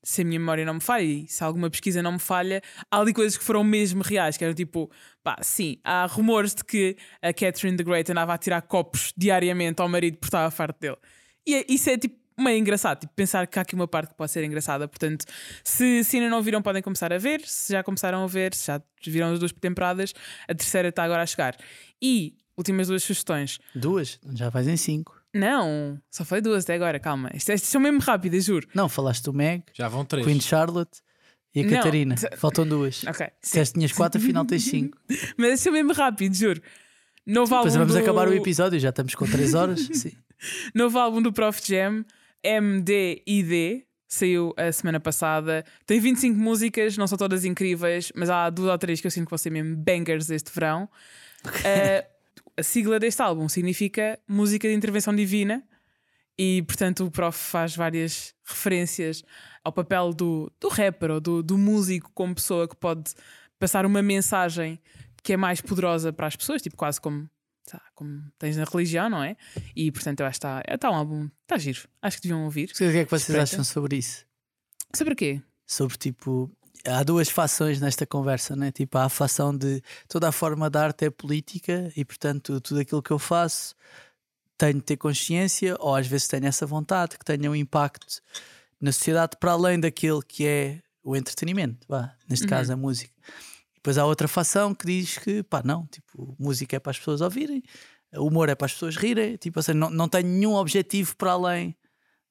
se a minha memória não me falha e se alguma pesquisa não me falha, há ali coisas que foram mesmo reais, que eram tipo, pá, sim, há rumores de que a Catherine the Great andava a tirar copos diariamente ao marido porque estava farto dele. E é- isso é tipo meio engraçado, tipo, pensar que há aqui uma parte que pode ser engraçada. Portanto, se, se ainda não viram, podem começar a ver. Se já começaram a ver, se já viram as duas temporadas, a terceira está agora a chegar. E últimas duas sugestões. Duas, já vais em cinco. Não, só foi duas até agora, calma. Estas estas são mesmo rápidas, juro. Não, falaste do Meg, Já vão três. Queen Charlotte e a Não, Catarina. Faltam duas. Ok. Se tinhas quatro, afinal tens cinco. *laughs* Mas estas são mesmo rápidas, juro. Novo Depois álbum vamos do... acabar o episódio, já estamos com três horas. *laughs* Sim. Novo álbum do Prof Jam, MDID, saiu a semana passada. Tem 25 músicas, não são todas incríveis, mas há duas ou três que eu sinto que vão ser mesmo bangers este verão. Uh, a sigla deste álbum significa Música de Intervenção Divina. E portanto o prof faz várias referências ao papel do, do rapper ou do, do músico como pessoa que pode passar uma mensagem que é mais poderosa para as pessoas, tipo quase como, como tens na religião, não é? E portanto eu acho que está tá um álbum, está giro. Acho que deviam ouvir. O que é que vocês Espreita. acham sobre isso? Sobre quê? Sobre tipo. Há duas fações nesta conversa, né? Tipo, há a fação de toda a forma da arte é política e, portanto, tudo aquilo que eu faço tenho de ter consciência, ou às vezes tenho essa vontade que tenha um impacto na sociedade para além daquele que é o entretenimento, vá, neste caso a música. Depois há outra fação que diz que, pá, não, tipo, música é para as pessoas ouvirem, o humor é para as pessoas rirem, tipo assim, não, não tem nenhum objetivo para além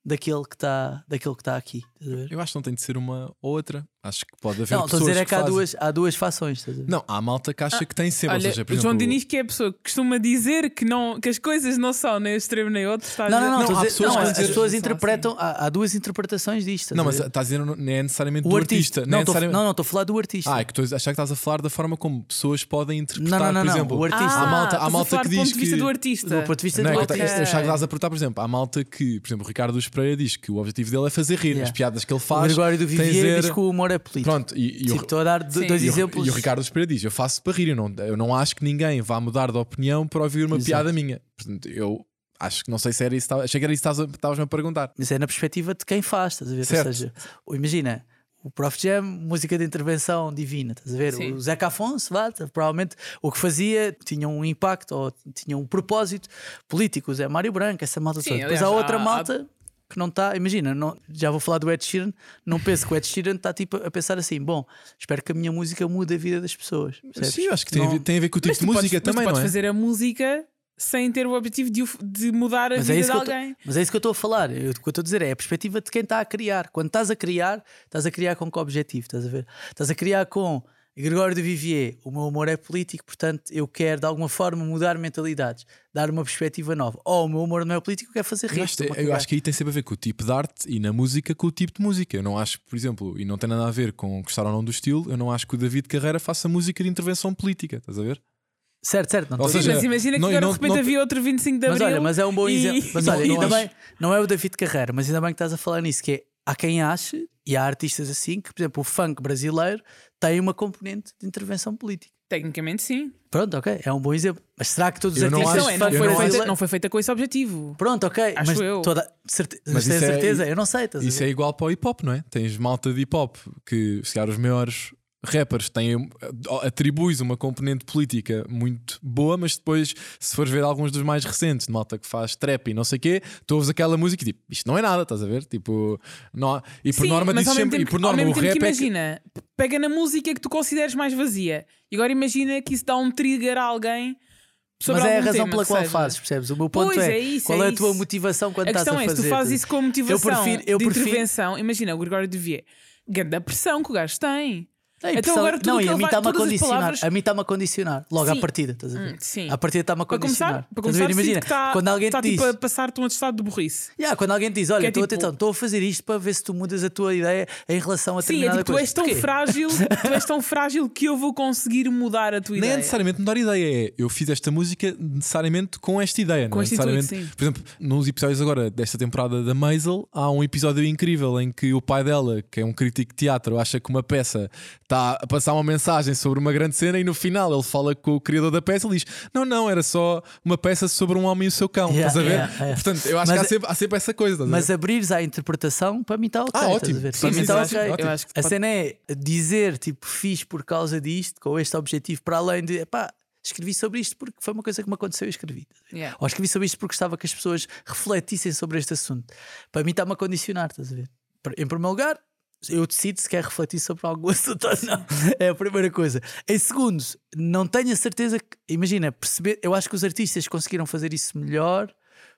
daquele que está daquele que está aqui. Eu acho que não tem de ser uma ou outra. Acho que pode haver Não, estou a pessoas dizer é que há fazem- duas, há duas fações. a? Não, há malta que acha que tem sempre. Olha, ou seja, por o João exemplo, Diniz, que é a pessoa que costuma dizer que, não, que as coisas não são nem extremo nem outro, está a Não, dizer- não, não, Não, a há dizer- pessoas não, que as pessoas são interpretam, há, há duas interpretações disto. Não, a mas estás a dizer não é necessariamente o do artista. Não, é estou- necessariamente- não, não, estou a falar do artista. Ah, é que estou a achar que estás a falar da forma como pessoas podem interpretar, Não, não, não, por não, exemplo. o artista. Ah, há malta, há a malta que do ponto diz de vista que. do artista. do ponto de vista Não, é do que artista. eu achava que estás a perguntar, por exemplo, há malta que, por exemplo, o Ricardo dos Pereira diz que o objetivo dele é fazer rir. As piadas que ele O faz. Gregório do tem Vivier diz que o humor é político. Pronto, e, e o- Tipo, estou a dar Sim. dois e o- exemplos. E o Ricardo dos Pereira diz: Eu faço para rir, eu não, eu não acho que ninguém vá mudar de opinião para ouvir uma Exato. piada minha. Portanto, eu acho que não sei se era isso, achei que era isso que estavas a- estavas-me a perguntar. Mas é na perspectiva de quem faz, estás a ver? Certo. Ou seja, o- imagina, o Prof Jam, música de intervenção divina, estás a ver? Sim. O Zeca Afonso, vá, provavelmente o que fazia tinha um impacto ou tinha um propósito político. O Zé Mário Branco, essa malta Sim, toda. Depois há aliás, outra há- malta que não está, imagina, não, já vou falar do Ed Sheeran, não penso que o Ed Sheeran está tipo a pensar assim: bom, espero que a minha música mude a vida das pessoas. percebes? Sim, eu acho que tem, a Não- ver, tem a ver com o tipo Mas de música podes, mas tu também, não podes é? fazer a música sem ter o objetivo de, de mudar a Mas é, vida isso de eu tô- alguém. mas é isso que eu estou a falar. Eu- o que eu estou a dizer é a perspectiva de quem está a criar. Quando estás a criar, estás a criar com que objetivo? Estás a ver? Estás a criar com Gregório de Vivier. O meu humor é político, portanto eu quero de alguma forma mudar mentalidades, dar uma perspectiva nova. Ou o meu humor não é político, eu quero fazer rir. Eu eu acho que aí tem sempre a ver com o tipo de arte e na música com o tipo de música. Eu não acho, por exemplo, e não tem nada a ver com gostar ou não do estilo, eu não acho que o David Carreira faça música de intervenção política, estás a ver? Certo, certo. Não Ou seja, Mas imagina que não- agora não- de repente não- havia outro 25 de Mas Abril. olha, mas é um bom e- exemplo. *laughs* Mas Não, olha, não ainda acho. bem, não é o David Carreira, mas ainda bem que estás a falar nisso, que é há quem ache, e há artistas assim, que, por exemplo, o funk brasileiro tem uma componente de intervenção política. Tecnicamente sim. Pronto, ok, é um bom exemplo. Mas será que todos os Eu artistas Não, acho- é, não, foi não feita, não foi feita com esse objetivo. Pronto, ok, Acho mas eu. toda certe... Mas mas tens isso é- certeza? Eu não sei. Isso é igual para o hip hop, não é? Tens malta de hip hop que, se calhar, os maiores rappers têm, atribuis uma componente política muito boa, mas depois, se fores ver alguns dos mais recentes, de malta que faz trap e não sei o quê, tu ouves aquela música e tipo, isto não é nada, estás a ver? Tipo, não há- e por Sim, norma mas diz ao mesmo sempre, tempo e por norma o rap que é que- imagina, pega na música que tu consideres mais vazia. E agora imagina que isso dá um trigger a alguém sobre Mas é a razão pela qual seja. fazes, percebes? O meu ponto Pois, é, é isso, qual é é, a tua isso. motivação quando A estás questão a é, se fazer. tu fazes isso com motivação prefiro- eu de prefiro- intervenção, imagina o Gregório de Vier, da pressão que o gajo tem. Tem Então agora tudo não, que e a mim está-me a condicionar. palavras- A mim está-me a condicionar. Logo à Sim. partida, estás a ver? Hum, sim. À partida está-me a Para condicionar. começar, para Estás a ver? começar Imagina, está, quando alguém está te diz. tipo a passar-te um estado de burrice. Yeah, quando alguém te diz, olha, é estou tipo- estou a fazer isto para ver se tu mudas a tua ideia em relação a Sim, é determinada tipo, tu coisa. és tão frágil, *laughs* tu és tão frágil que eu vou conseguir mudar a tua Nem é ideia. necessariamente mudar ideia, é eu fiz esta música necessariamente com esta ideia, Com não é este intuito, necessariamente. sim. Por exemplo, nos episódios agora desta temporada da Maisel, há um episódio incrível em que o pai dela, que é um crítico de teatro, acha que uma peça está a passar uma mensagem sobre uma grande cena e no final ele fala com o criador da peça e diz: Não, não, era só uma peça sobre um homem e o seu cão. Yeah, estás a ver? yeah, yeah. Portanto, eu acho Mas- que há sempre, há sempre essa coisa. Mas ver? abrires à interpretação, para mim está ok. Ah, ótimo. a ver? Sim, Para mim está ok. ótimo. Eu acho que A pode- cena é dizer, tipo, fiz por causa disto, com este objetivo, para além de, pá, escrevi sobre isto porque foi uma coisa que me aconteceu e escrevi. Yeah. Ou escrevi sobre isto porque gostava que as pessoas refletissem sobre este assunto. Para mim está-me a condicionar, estás a ver? Em primeiro lugar, eu decido se quer refletir sobre algum *laughs* assunto ou não. É a primeira coisa. Em segundo, não tenho a certeza que. Imagina, perceber. Eu acho que os artistas conseguiram fazer isso melhor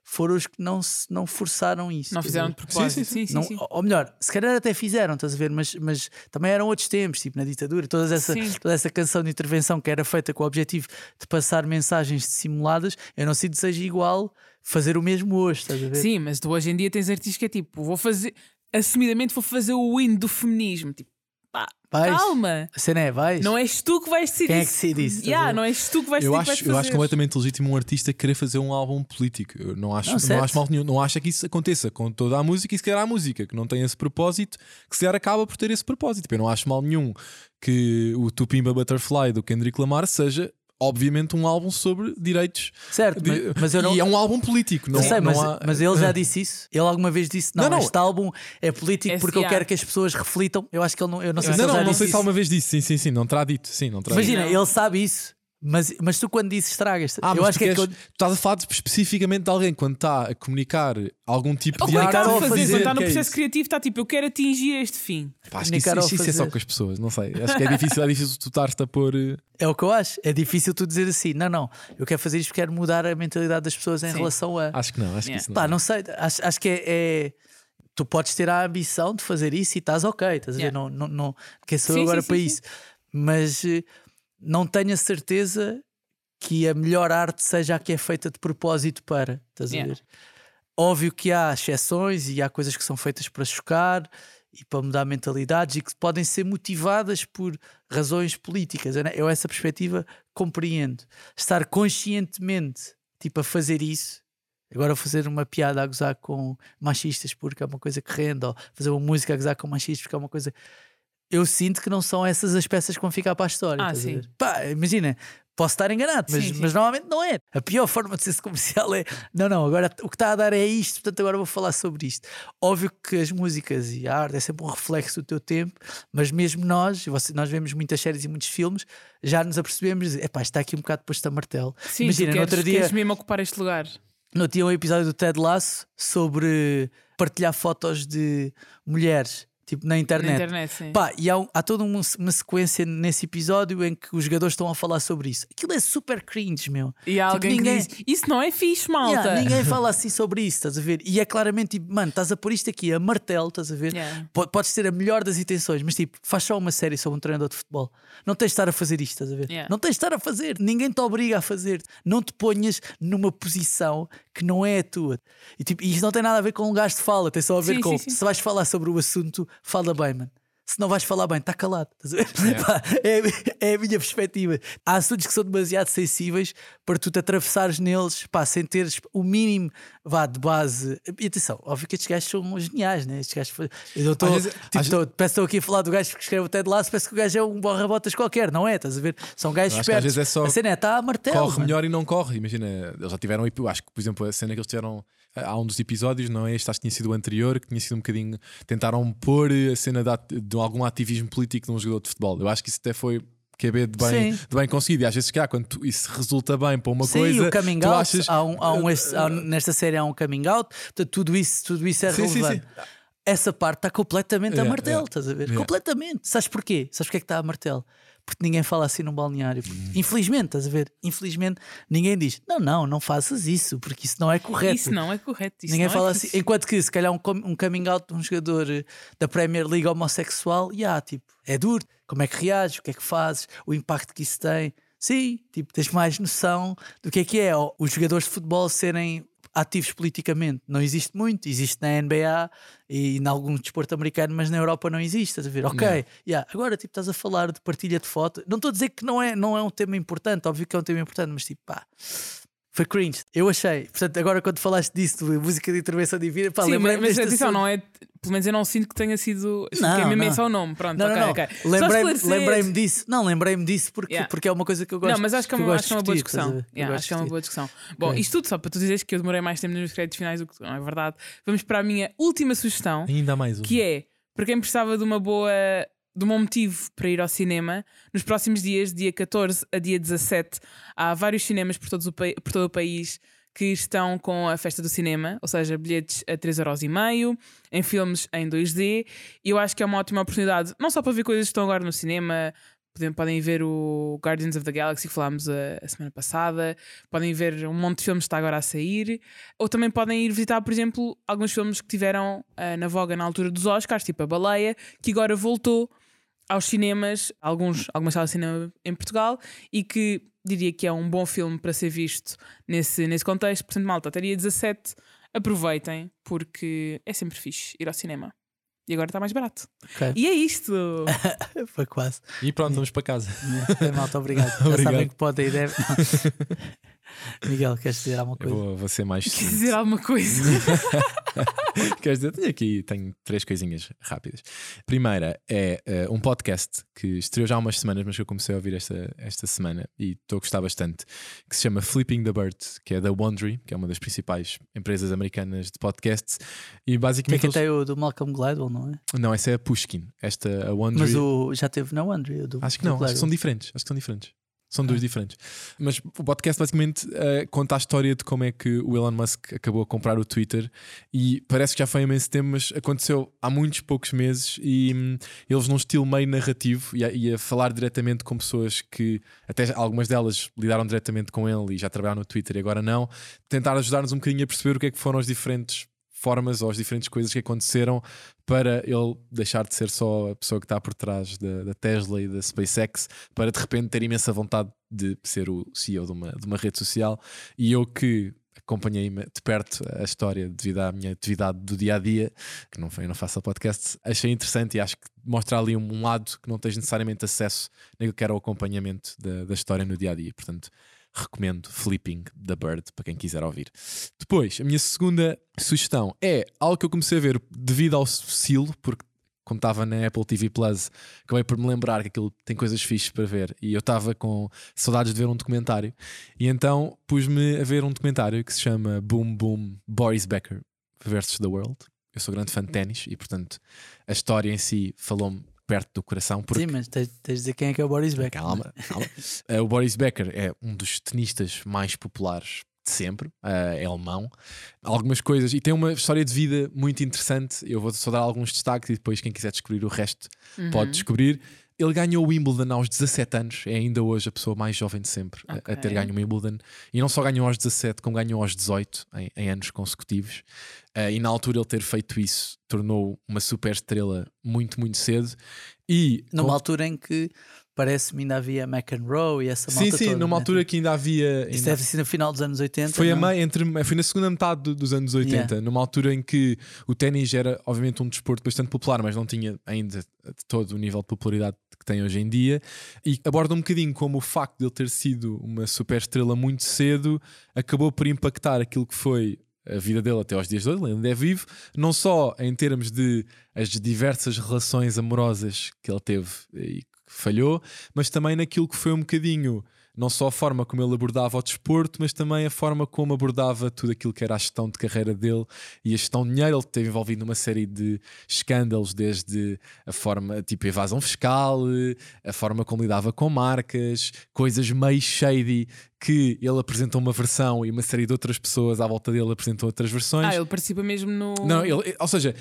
foram os que não, não forçaram isso. Não fizeram de propósito. sim, Sim, sim, Não- sim. Ou melhor, se calhar até fizeram, estás a ver? Mas, mas também eram outros tempos, tipo na ditadura, todas essa, Sim. toda essa canção de intervenção que era feita com o objetivo de passar mensagens dissimuladas, eu não sinto que seja igual fazer o mesmo hoje, estás a ver? Sim, mas tu hoje em dia tens artistas que é tipo, vou fazer, assumidamente vou fazer o win do feminismo. Tipo, pá, Vais? calma. A cena é, vais? Não és tu que vais decidir. Quem é que decide isso? Yeah, não és tu que vais Eu decidir acho, que eu acho completamente legítimo um artista querer fazer um álbum político. Eu não acho, Não, não, acho mal nenhum. Não acho que isso aconteça com toda a música e se calhar a música que não tem esse propósito, que se calhar acaba por ter esse propósito. Eu não acho mal nenhum que o Tupimba Butterfly do Kendrick Lamar seja, obviamente, um álbum sobre direitos. Certo, de- mas, mas eu não. E é um álbum político. Não, eu sei, não mas, há- mas ele já *laughs* disse isso. Ele alguma vez disse: Não, Não, não. este álbum é político Esse- porque eu quero que as pessoas reflitam. Eu acho que ele não. Eu não sei Não, se ele não, já não disse sei se alguma vez disse. Sim, sim, sim. Não terá dito. Sim, não terá dito. Imagina, Não. ele sabe isso, mas, mas tu quando dizes estragas. Ah, eu acho tu, que é que eu- tu estás a falar especificamente de alguém quando está a comunicar algum tipo Ou de arte. ou fazer, fazer, quando está no que é processo isso? criativo, está tipo, eu quero atingir este fim. Pá, acho que isso, comunicar ao isso- isso é só com as pessoas, não sei. Acho que é difícil, é difícil tu estar-te a pôr. eh, é o que eu acho. É difícil tu dizer assim: Não, não, eu quero fazer isto porque quero mudar a mentalidade das pessoas em Sim. relação a. Acho que não, acho que Yeah. isso não. Pá, não sei, acho, acho que é, é- Tu podes ter a ambição de fazer isso e estás ok, estás a ver? Yeah. Não, não, não, quem sou Sim, eu agora sim, para sim, isso? Mas eh, não tenho a certeza que a melhor arte seja a que é feita de propósito para, estás a Yeah. ver? Óbvio que há exceções e há coisas que são feitas para chocar e para mudar mentalidades e que podem ser motivadas por razões políticas. Eu, eu essa perspectiva compreendo. Estar conscientemente tipo, a fazer isso, agora fazer uma piada a gozar com machistas porque é uma coisa que rende, ou fazer uma música a gozar com machistas porque é uma coisa. Eu sinto que não são essas as peças que vão ficar para a história. Ah, sim. Pá, imagina, posso estar enganado, mas, Sim, sim. mas normalmente não é. A pior forma de ser comercial é não, não, agora o que está a dar é isto, portanto agora vou falar sobre isto. Óbvio que as músicas e a arte é sempre um reflexo do teu tempo, mas mesmo nós, você- nós vemos muitas séries e muitos filmes, já nos apercebemos, é pá, está aqui um bocado posto a martelo. Sim, Imagina, tu no queres, outro dia queres mesmo ocupar este lugar. no tinha um episódio do Ted Lasso sobre partilhar fotos de mulheres tipo na internet. Na internet, sim. Pá, e há, há toda uma, uma sequência nesse episódio em que os jogadores estão a falar sobre isso. Aquilo é super cringe, meu. E há Tipo, alguém ninguém- que diz: Isso não é fixe, malta. Yeah, ninguém fala *laughs* assim sobre isso, estás a ver? E é claramente tipo, mano, estás a pôr isto aqui a martelo, estás a ver? Yeah. Po- Podes ter a melhor das intenções, mas tipo, faz só uma série sobre um treinador de futebol. Não tens de estar a fazer isto, estás a ver? Yeah. Não tens de estar a fazer, ninguém te obriga a fazer. Não te ponhas numa posição que não é a tua. E, tipo, isto não tem nada a ver com um gajo de fala, tem só a ver Sim, com sim, sim. se vais falar sobre o assunto, fala bem, mano. Se não vais falar bem, está calado. *laughs* Pá, É, é a minha perspectiva. Há assuntos que são demasiado sensíveis para tu te atravessares neles pá, sem teres o mínimo vá, de base. E atenção, óbvio que estes gajos são geniais, né? Estes gajos. Eu estou. Tipo, às- tô- parece que estou aqui a falar do gajo que escreve o Ted Lasso, parece que o gajo é um borra-botas qualquer, não é? Estás a ver? São gajos que às espertos. vezes é só A cena é, está a martelo. corre mano. melhor e não corre. Imagina, eles já tiveram. Acho que, por exemplo, a cena que eles tiveram. Há um dos episódios, não é? Este acho que tinha sido o anterior, que tinha sido um bocadinho. Tentaram pôr a cena de, de algum ativismo político de um jogador de futebol. Eu acho que isso até foi QB de bem, Sim. de bem conseguido. E às vezes, cá, quando tu- isso resulta bem para uma Sim, coisa. o coming out, achas. há um, há um há um- nesta série há um coming out, portanto, tudo isso, tudo isso é Sim, sim, relevante. Essa parte está completamente a Yeah, martelo, yeah. estás a ver? Yeah. Completamente. Sabes porquê? Sabes porque é que está a martelo? Porque ninguém fala assim num balneário. Hum. Infelizmente, estás a ver? Infelizmente, ninguém diz: não, não, não faças isso, porque isso não é correto. Isso não é correto. Isso Ninguém não fala é assim. Enquanto que, se calhar, um, um coming out de um jogador eh, da Premier League homossexual, yeah, tipo, é duro. Como é que reages? O que é que fazes? O impacto que isso tem? Sim, tipo, tens mais noção do que é que é os jogadores de futebol serem ativos politicamente. Não existe muito, existe na NBA e em algum desporto americano, mas na Europa não existe. Estás a ver? Ok, Yeah. yeah, agora tipo, estás a falar de partilha de foto. Não estou a dizer que não é, não é um tema importante, óbvio que é um tema importante, mas tipo, pá. Foi cringe, eu achei. Portanto, agora quando falaste disso, de música de intervenção divina, pá, Sim, mas, mas atenção, não é. Pelo menos eu não sinto que tenha sido. Não, que é mesmo não. é o nome. Pronto, Não, ok, não, não. ok. Só Lembrei-me lembrei disso. Não, lembrei-me disso porque, Yeah. porque é uma coisa que eu gosto Não, mas acho que é uma, gosto acho que é uma boa discussão. Yeah, acho que é uma boa discussão. Bom, Ok. isto tudo só para tu dizeres que eu demorei mais tempo nos créditos finais do que não é verdade? Vamos para a minha última sugestão, Ainda mais um. que é para quem precisava de uma boa. De um motivo para ir ao cinema, nos próximos dias, dia 14 a dia 17, há vários cinemas por, todos o por todo o país que estão com a festa do cinema, ou seja, bilhetes a 3,5€, em filmes em 2D, e eu acho que é uma ótima oportunidade, não só para ver coisas que estão agora no cinema, Podem, podem ver o Guardians of the Galaxy que falámos a, a semana passada. Podem ver um monte de filmes que está agora a sair. Ou também podem ir visitar, por exemplo, alguns filmes que tiveram ah, na voga na altura dos Oscars, tipo A Baleia, que agora voltou aos cinemas, alguns, algumas salas de cinema em Portugal, e que diria que é um bom filme para ser visto nesse, nesse contexto. Portanto, malta, até dia 17, aproveitem, porque é sempre fixe ir ao cinema. E agora está mais barato. Ok. E é isto! *laughs* Foi quase. E pronto, vamos para casa. É, malta, obrigado. *laughs* Já Obrigado. sabem que podem e devem. *laughs* Miguel, queres dizer alguma Eu coisa? vou, vou ser mais. Quer sucinto. dizer alguma coisa? *laughs* Queres dizer? Tenho aqui tenho três coisinhas rápidas. Primeira é eh, um podcast que estreou já há umas semanas, mas que eu comecei a ouvir esta, esta semana e estou a gostar bastante, que se chama Flipping the Bird, que é da Wondery, que é uma das principais empresas americanas de podcasts. E Que é basicamente. que eles- tem o do Malcolm Gladwell, não é? Não, essa é a Pushkin. Esta, a Wondery. Mas o já teve na Wondry. o do- Acho que do não, acho que são diferentes. Acho que são diferentes. São dois Ah. diferentes. Mas o podcast basicamente eh, conta a história de como é que o Elon Musk acabou a comprar o Twitter e parece que já foi há imenso tempo, mas aconteceu há muitos poucos meses e hum, eles num estilo meio narrativo e a, e a falar diretamente com pessoas que até algumas delas lidaram diretamente com ele e já trabalharam no Twitter e agora não, tentar ajudar-nos um bocadinho a perceber o que é que foram as diferentes formas ou as diferentes coisas que aconteceram para ele deixar de ser só a pessoa que está por trás da, da Tesla e da SpaceX para de repente ter imensa vontade de ser o CEO de uma, de uma rede social e eu que acompanhei de perto a história devido à minha atividade do dia a dia, que não, eu não faço podcast, achei interessante e acho que mostra ali um, lado que não tens necessariamente acesso naquilo que era o acompanhamento da, da história no dia a dia. Portanto, recomendo Flipping the Bird para quem quiser ouvir. Depois, a minha segunda sugestão é algo que eu comecei a ver devido ao silo, porque como estava na Apple TV Plus, acabei por me lembrar que aquilo tem coisas fixes para ver e eu estava com saudades de ver um documentário e então pus-me a ver um documentário que se chama Boom Boom Boris Becker versus The World. Eu sou grande fã de ténis e portanto a história em si falou-me perto do coração porque Sim, mas tens, tens de dizer quem é que é o Boris Becker. Calma, calma. Eh, o Boris Becker é um dos tenistas mais populares de sempre, eh, é alemão. Algumas coisas, e tem uma história de vida muito interessante. Eu vou só dar alguns destaques e depois, quem quiser descobrir o resto, pode descobrir. Ele ganhou o Wimbledon aos 17 anos, é ainda hoje a pessoa mais jovem de sempre a- a, ter ganho o Wimbledon. E não só ganhou aos 17, como ganhou aos 18 em, em anos consecutivos. Eh, e na altura ele ter feito isso tornou uma super estrela muito, muito cedo. E Numa com- altura em que parece-me ainda havia McEnroe e essa Sim, malta sim, toda, numa né? altura que ainda havia. Isso ainda- deve ser no final dos anos 80. foi, a não? meio, entre, foi na segunda metade do- dos anos 80, Yeah. numa altura em que o ténis era, obviamente, um desporto bastante popular, mas não tinha ainda todo o nível de popularidade que tem hoje em dia. E aborda um bocadinho como o facto de ele ter sido uma super estrela muito cedo acabou por impactar aquilo que foi a vida dele até aos dias de hoje, ele ainda é vivo, não só em termos de as diversas relações amorosas que ele teve e falhou, mas também naquilo que foi um bocadinho não só a forma como ele abordava o desporto, mas também a forma como abordava tudo aquilo que era a gestão de carreira dele e a gestão de dinheiro. Ele esteve envolvido numa série de escândalos, desde a forma, tipo evasão fiscal, eh, a forma como lidava com marcas, coisas meio shady que ele apresentou uma versão e uma série de outras pessoas à volta dele apresentam outras versões. Ah, ele participa mesmo no. Não, ele, ou seja,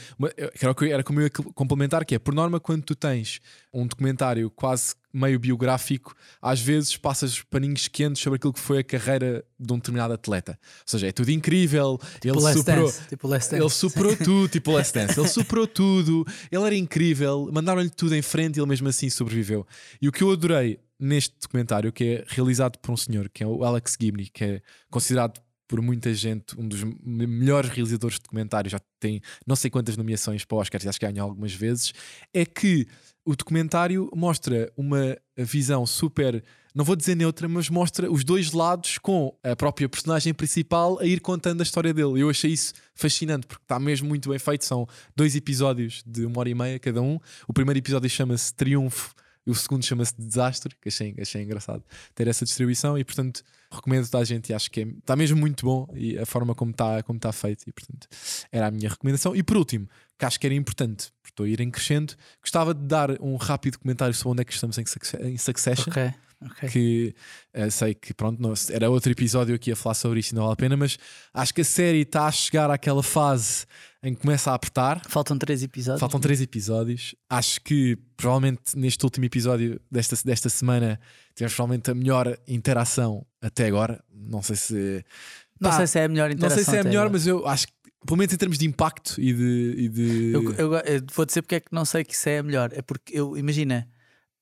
era como eu ia complementar, que é por norma, quando tu tens um documentário quase meio biográfico, às vezes passas paninhos quentes sobre aquilo que foi a carreira de um determinado atleta. Ou seja, é tudo incrível, Tipo ele superou. Dance, tipo Last Dance. Ele superou *laughs* tudo, tipo Last Dance. Ele superou tudo, ele era incrível, mandaram-lhe tudo em frente e ele mesmo assim sobreviveu. E o que eu adorei neste documentário, que é realizado por um senhor, que é o Alex Gibney, que é considerado por muita gente um dos me- melhores realizadores de documentários, já tem não sei quantas nomeações para Oscars, acho que ganhou algumas vezes, é que o documentário mostra uma visão super, não vou dizer neutra, mas mostra os dois lados com a própria personagem principal a ir contando a história dele. Eu achei isso fascinante porque está mesmo muito bem feito. São dois episódios de uma hora e meia cada um. O primeiro episódio chama-se Triunfo. E O segundo chama-se Desastre, que achei, achei engraçado ter essa distribuição e, portanto, recomendo toda a gente e acho que é- está mesmo muito bom e a forma como está como está feito e, portanto, era a minha recomendação. E por último, que acho que era importante, porque estou a ir em crescendo, gostava de dar um rápido comentário sobre onde é que estamos em, em Succession Ok, ok. que eh, sei que pronto, não- era outro episódio aqui a falar sobre isto e não vale a pena, mas acho que a série está a chegar àquela fase em que começa a apertar. Faltam três episódios. Faltam três episódios. Acho que provavelmente neste último episódio desta, desta semana tivemos provavelmente a melhor interação até agora. Não sei se. Não sei se é a melhor Não interação. sei se é a melhor, agora. mas eu acho que, pelo menos em termos de impacto e de. e de- Eu, eu, eu vou dizer porque é que não sei que isso é a melhor. É porque eu imagina,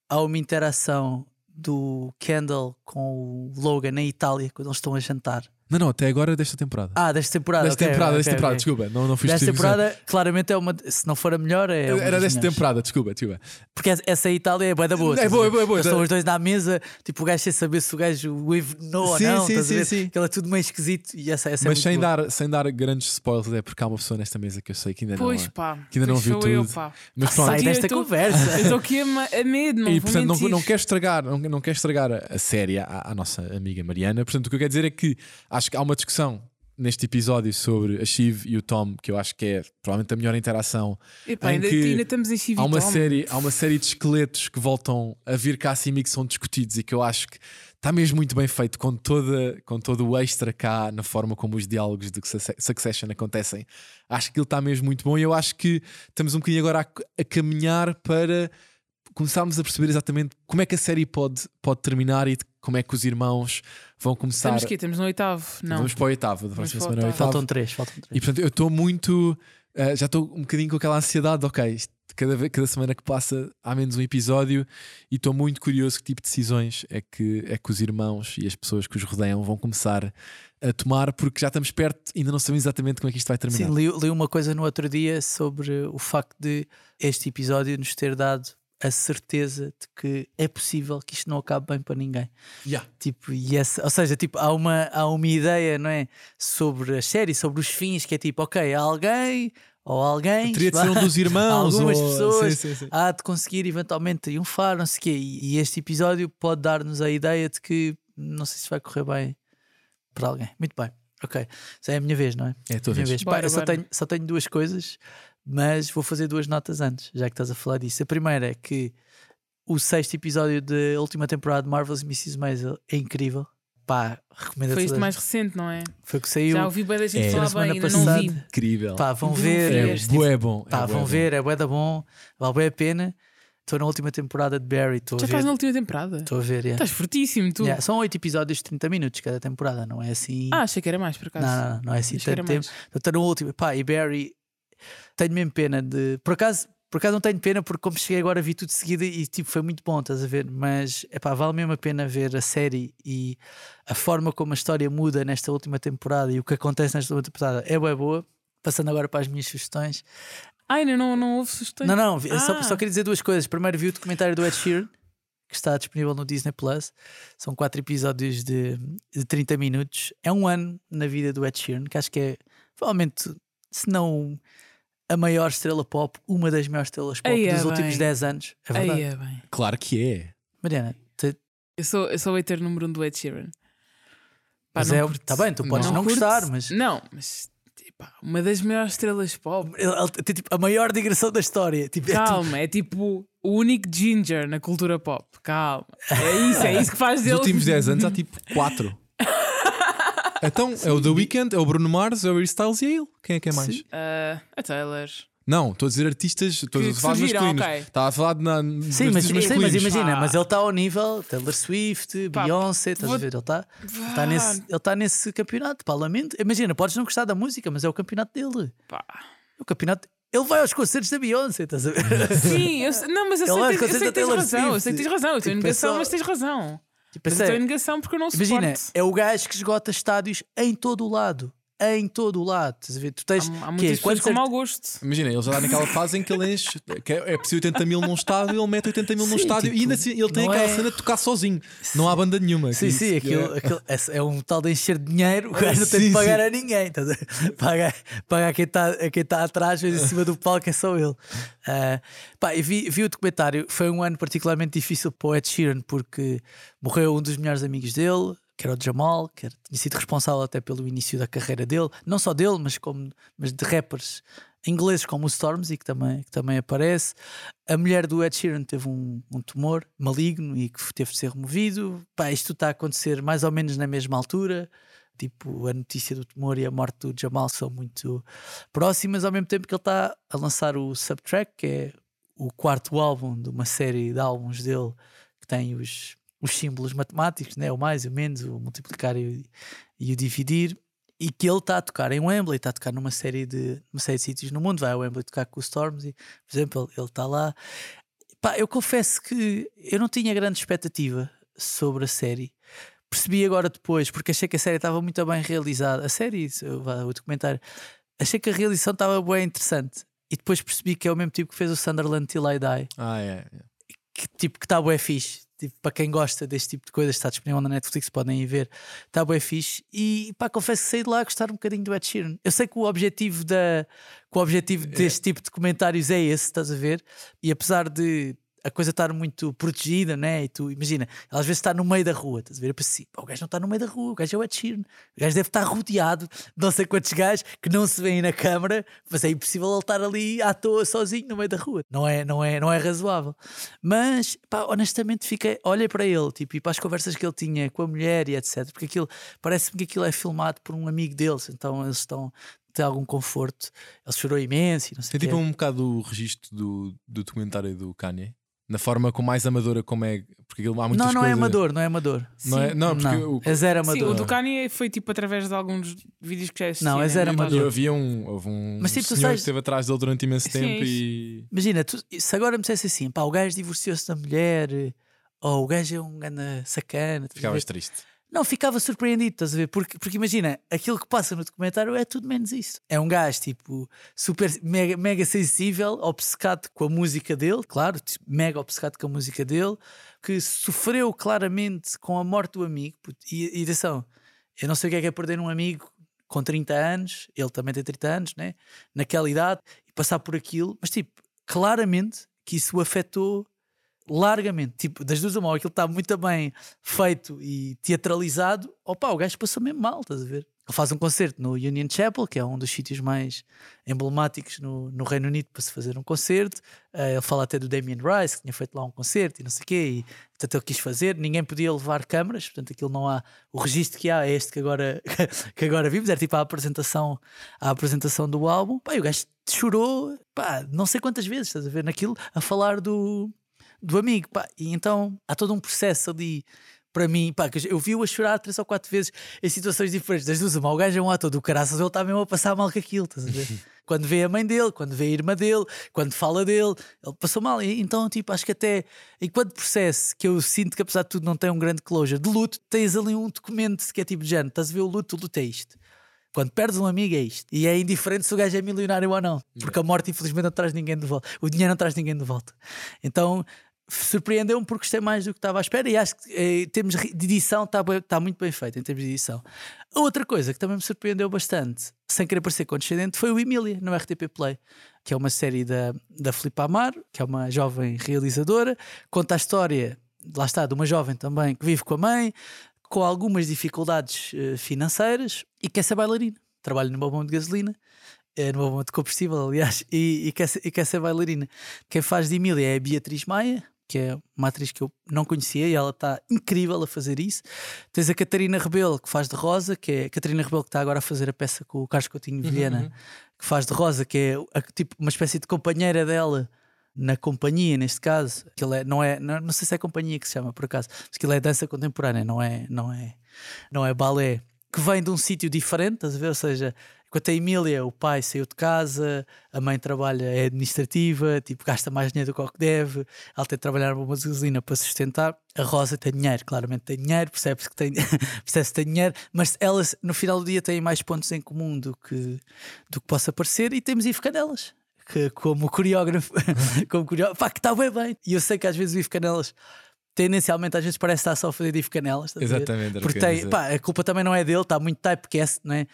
há uma interação do Kendall com o Logan na Itália quando eles estão a jantar. Não, não, até agora desta temporada. Ah, desta temporada. desta ok, temporada, ok, desta temporada, ok. desculpa. Não, não fui Desta temporada, claramente é uma. Se não for a melhor, é. Era desta melhores. temporada, desculpa, desculpa. Porque essa Itália é boa da boa. É boa, é boa, é boa. Estão os dois na mesa, tipo o gajo sem saber se o gajo o envenenou ou não. sim, sim, sim. Aquilo é tudo meio esquisito e essa, essa é Mas muito sem boa. dar, sem dar grandes spoilers, é porque há uma pessoa nesta mesa que eu sei que ainda Pois não. pá, que ainda não pois viu sou eu, tudo. pá. Mas pronto, Sai Eu desta conversa. Eu estou aqui a, medo, não e portanto não, não quero estragar, não, não quero estragar a, série à, à nossa amiga Mariana. Portanto, o que eu quero dizer é que acho que há uma discussão neste episódio sobre a Shiv e o Tom, que eu acho que é provavelmente a melhor interação. Epá, em ainda, ainda estamos em Há Chivitão. uma, série, há uma série de esqueletos que voltam a vir cá acima e que são discutidos e que eu acho que está mesmo muito bem feito com, toda, com todo o extra cá na forma como os diálogos de Succe- Succession acontecem. Acho que aquilo está mesmo muito bom e eu acho que estamos um bocadinho agora a, a caminhar para começarmos a perceber exatamente como é que a série pode, pode terminar e como é que os irmãos vão começar. Estamos aqui, estamos no oitavo. Não. Vamos para o oitavo, da próxima para o semana é oitavo. Faltam três, faltam três. E portanto, eu estou muito. eh, já estou um bocadinho com aquela ansiedade, ok, isto- cada, vez, cada semana que passa há menos um episódio e estou muito curioso que tipo de decisões é que, é que os irmãos e as pessoas que os rodeiam vão começar a tomar, porque já estamos perto, ainda não sabemos exatamente como é que isto vai terminar. Sim, li, li uma coisa no outro dia sobre o facto de este episódio nos ter dado a certeza de que é possível que isto não acabe bem para ninguém. Yeah. Tipo, e essa, ou seja, tipo, há, uma, há uma ideia, não é? Sobre a série, sobre os fins, que é tipo, ok, há alguém ou alguém Teria de ser um dos *laughs* irmãos. algumas ou- pessoas Sim, sim, sim. há de conseguir eventualmente triunfar, não sei o quê. E, e este episódio pode dar-nos a ideia de que não sei se vai correr bem para alguém. Muito bem, ok. Já é a minha vez, não é? É a tua Minha vez. vez. Bora, eu só bora. tenho, só tenho duas coisas, mas vou fazer duas notas antes, já que estás a falar disso. A primeira é que o sexto episódio da última temporada de Marvel's Mrs. Maisel é incrível. Pá, recomendo a Foi isto mais recente, não é? Foi o que saiu. Já ouvi bem da gente É. falar Na bem, ainda não vi. passada. Incrível. Pá, vão não ver. é este. bué bom. Pá, é vão bom. ver, é bué da bom, vale bem a pena. Estou na última temporada de Barry, Já estás na última temporada. Estou a ver, yeah. Estás fortíssimo, tu. Yeah, São oito episódios de 30 minutos cada temporada, não é assim. Ah, achei que era mais, por acaso. não, não, não é assim Achei tanto tempo. Estou no último. Pá, e Barry, tenho mesmo pena de. Por acaso, por acaso não tenho pena, porque como cheguei agora vi tudo de seguida e tipo foi muito bom, estás a ver? Mas epá, vale mesmo a pena ver a série e a forma como a história muda nesta última temporada e o que acontece nesta última temporada é boa, boa. Passando agora para as minhas sugestões. Ainda não, não houve sugestões. Não, não, só, Ah. só queria dizer duas coisas. Primeiro, vi o documentário do Ed Sheeran, que está disponível no Disney Plus. São quatro episódios de, de 30 minutos. É um ano na vida do Ed Sheeran, que acho que é provavelmente, se não a maior estrela pop, uma das maiores estrelas pop Aí é dos últimos bem. 10 anos. É verdade. Aí é bem. Claro que é. Mariana, te- Eu sou, eu sou o hater número um do Ed Sheeran. Pá, mas não é, curto. tá bem, tu podes não, curto. gostar, mas Não, mas pá, uma das maiores estrelas pop. ele, ele tem tipo a maior digressão da história. Tipo, é tipo- Calma, é tipo o único ginger na cultura pop. Calma. É isso, é isso que faz Nos dele. últimos 10 anos há *laughs* tipo 4. Então, *laughs* é o The Weeknd, é o Bruno Mars, é o Harry Styles e é ele. Quem é que é mais? Sim. Ah, a Taylor. Não, estou a dizer artistas, estou a falar surgiram, masculinos. ok. Estava a falar de, na, Sim, mas, sim, mas imagina, Pá. mas ele está ao nível Taylor Swift, Pá, Beyoncé, estás vou- a ver? Ele está tá nesse, ele tá nesse campeonato, pá, lamento. Imagina, podes não gostar da música, mas é o campeonato dele. Pá. O campeonato. Ele vai aos concertos da Beyoncé, estás a ver? Sim, eu, não, mas eu Ele sei, que, tens- eu sei que tens Taylor razão. Eu Swift. sei que tens razão. Eu estou em Tipo, é negação, mas tens razão. Tipo, Mas é eu estou em sério. negação porque eu não Imagina, suporto. é o gajo que esgota estádios em todo o lado. Em todo o lado. Estás a ver? Tu tens. Há, há muitas Quantos com art- mau gosto. Imagina, ele já está naquela fase em que ele enche, que é é preciso 80 mil num estádio, ele mete 80 mil num Sim, estádio tipo, e ainda assim ele tem aquela é- cena de tocar sozinho. Não há banda nenhuma. Sim, que sim, isso que aquilo, é- aquilo- é um tal de encher de dinheiro, o gajo não tem Sim, de pagar sim. a ninguém. estás a ver? Paga, paga a quem está a quem tá atrás, mas em cima do palco é só ele. Ah, pá, e vi, vi o documentário, foi um ano particularmente difícil para o Ed Sheeran, porque morreu um dos melhores amigos dele, que era o Jamal, que era- tinha sido responsável até pelo início da carreira dele, não só dele, mas, como, mas de rappers ingleses como o Stormzy, que também, que também aparece. A mulher do Ed Sheeran teve um, um tumor maligno e que teve de ser removido. Pá, isto está a acontecer mais ou menos na mesma altura. tipo, a notícia do tumor e a morte do Jamal são muito próximas, ao mesmo tempo que ele está a lançar o Subtrack, que é o quarto álbum de uma série de álbuns dele que tem os, os símbolos matemáticos, né? o mais, o menos, o multiplicar e o, e o dividir. E que ele está a tocar em Wembley, está a tocar numa série de, numa série de sítios no mundo, vai a Wembley tocar com os Storms, e, por exemplo, ele- está lá. Pá, eu confesso que eu não tinha grande expectativa sobre a série. Percebi agora depois, porque achei que a série estava muito bem realizada. A série, o documentário, achei que a realização estava bem interessante. E depois percebi que é o mesmo tipo que fez o Sunderland Till I Die, Ah, é. é. que tipo que está bué fixe. Tipo, para quem gosta deste tipo de coisas, está disponível na Netflix, podem ir ver. Está bué fixe. E pá, confesso que saí de lá a gostar um bocadinho do Ed Sheeran. Eu sei que o objetivo, da, que o objetivo deste tipo de comentários é esse, estás a ver? E apesar de a coisa estar muito protegida, né? E tu imagina, ela às vezes está no meio da rua, estás a ver? Eu penso assim, o gajo não está no meio da rua, o gajo é o Ed Sheeran. O gajo deve estar rodeado de não sei quantos gajos que não se veem na câmara, mas é impossível ele estar ali à toa sozinho no meio da rua. Não é, não é, não é razoável. Mas, pá, honestamente, fiquei, olhei para ele, tipo, e para as conversas que ele tinha com a mulher e etc. Porque aquilo, parece-me que aquilo é filmado por um amigo deles, então eles estão ter algum conforto. Ele chorou imenso e não sei Tem tipo um bocado o registro do, do documentário do Kanye. Na forma com mais amadora como é. Porque aquilo há muitas Não, não é coisas- amador, não é amador. Não é- não, porque não, o- é zero Sim, amador. o do Kanye foi tipo através de alguns vídeos que já existiam. Não, é né? zero Não amador. Havia um, houve um Mas, tipo, tu senhor sabes- que esteve atrás dele durante imenso Sim, tempo é e. Imagina, tu- se agora me dissesse assim, pá, o gajo divorciou-se da mulher, ou o gajo é um ganda sacana, Ficavas ver? triste. Não, ficava surpreendido, estás a ver? Porque, porque imagina, aquilo que passa no documentário é tudo menos isso. É um gajo, tipo, super, mega, mega sensível, obcecado com a música dele, claro, mega obcecado com a música dele, que sofreu claramente com a morte do amigo. E, e atenção, eu não sei o que é que é perder um amigo com 30 anos, ele também tem 30 anos, né? naquela idade, e passar por aquilo, mas tipo, claramente que isso o afetou largamente, tipo, das duas a uma, aquilo está muito bem feito e teatralizado, opa, o gajo passou mesmo mal, estás a ver? Ele faz um concerto no Union Chapel, que é um dos sítios mais emblemáticos no, no Reino Unido para se fazer um concerto. Eh, ele fala até do Damien Rice, que tinha feito lá um concerto e não sei o quê, e portanto ele quis fazer. Ninguém podia levar câmaras, portanto aquilo não há. O registro que há é este que agora, *laughs* que agora vimos, era tipo a apresentação, a apresentação do álbum. Pá, o gajo chorou, pá, não sei quantas vezes, estás a ver, naquilo, a falar do, do amigo, pá. E então há todo um processo ali para mim, pá, eu vi-o a chorar três ou quatro vezes em situações diferentes. Das duas, uma, o gajo é um ator do caraças, ele está mesmo a passar mal com aquilo, estás a ver? *laughs* quando vê a mãe dele, quando vê a irmã dele, quando fala dele, ele passou mal. E, então, tipo, acho que até enquanto processo que eu sinto que apesar de tudo não tem um grande closure de luto, tens ali um documento que é tipo de género, estás a ver o luto, o luto é isto. Quando perdes um amigo é isto. E é indiferente se o gajo é milionário ou não. Porque a morte, infelizmente, não traz ninguém de volta. O dinheiro não traz ninguém de volta. Então, surpreendeu-me porque gostei mais do que estava à espera. E acho que eh, em termos de edição está, bem- está muito bem feito. Em termos de edição. Outra coisa que também me surpreendeu bastante, sem querer parecer condescendente, foi o Emília no RTP Play. Que é uma série da, da Filipe Amar, que é uma jovem realizadora. Conta a história, lá está, de uma jovem também que vive com a mãe, com algumas dificuldades eh, financeiras e quer ser bailarina. Trabalha numa bomba de gasolina, eh, numa bomba de combustível, aliás, e, e quer ser, e quer ser bailarina. Quem faz de Emília é a Beatriz Maia, que é uma atriz que eu não conhecia e ela está incrível a fazer isso. Tens a Catarina Rebelo, que faz de Rosa, que é a Catarina Rebelo que está agora a fazer a peça com o Carlos Coutinho Vilhena, que faz de Rosa, que é a- tipo uma espécie de companheira dela na companhia, neste caso, que ele é, não é, não, não sei se é companhia que se chama por acaso, mas que ele é dança contemporânea, não é, não é, não é balé, que vem de um sítio diferente, estás a ver? Ou seja, enquanto a Emília, o pai saiu de casa, a mãe trabalha, é administrativa, tipo, gasta mais dinheiro do que o que deve, ela tem de trabalhar numa gasolina para sustentar. A Rosa tem dinheiro, claramente tem dinheiro, percebe-se que tem, *laughs* percebe que tem dinheiro, mas elas no final do dia têm mais pontos em comum do que, do que possa parecer e temos Ivo Canelas. Que, como coreógrafo, *laughs* como coreógrafo, pá, que está bem bem. E eu sei que às vezes o Ivo Canelas, tendencialmente, às vezes parece estar só a fazer de Ivo Canelas. Exatamente, Porque tem, pá, a culpa também não é dele, está muito typecast, não é?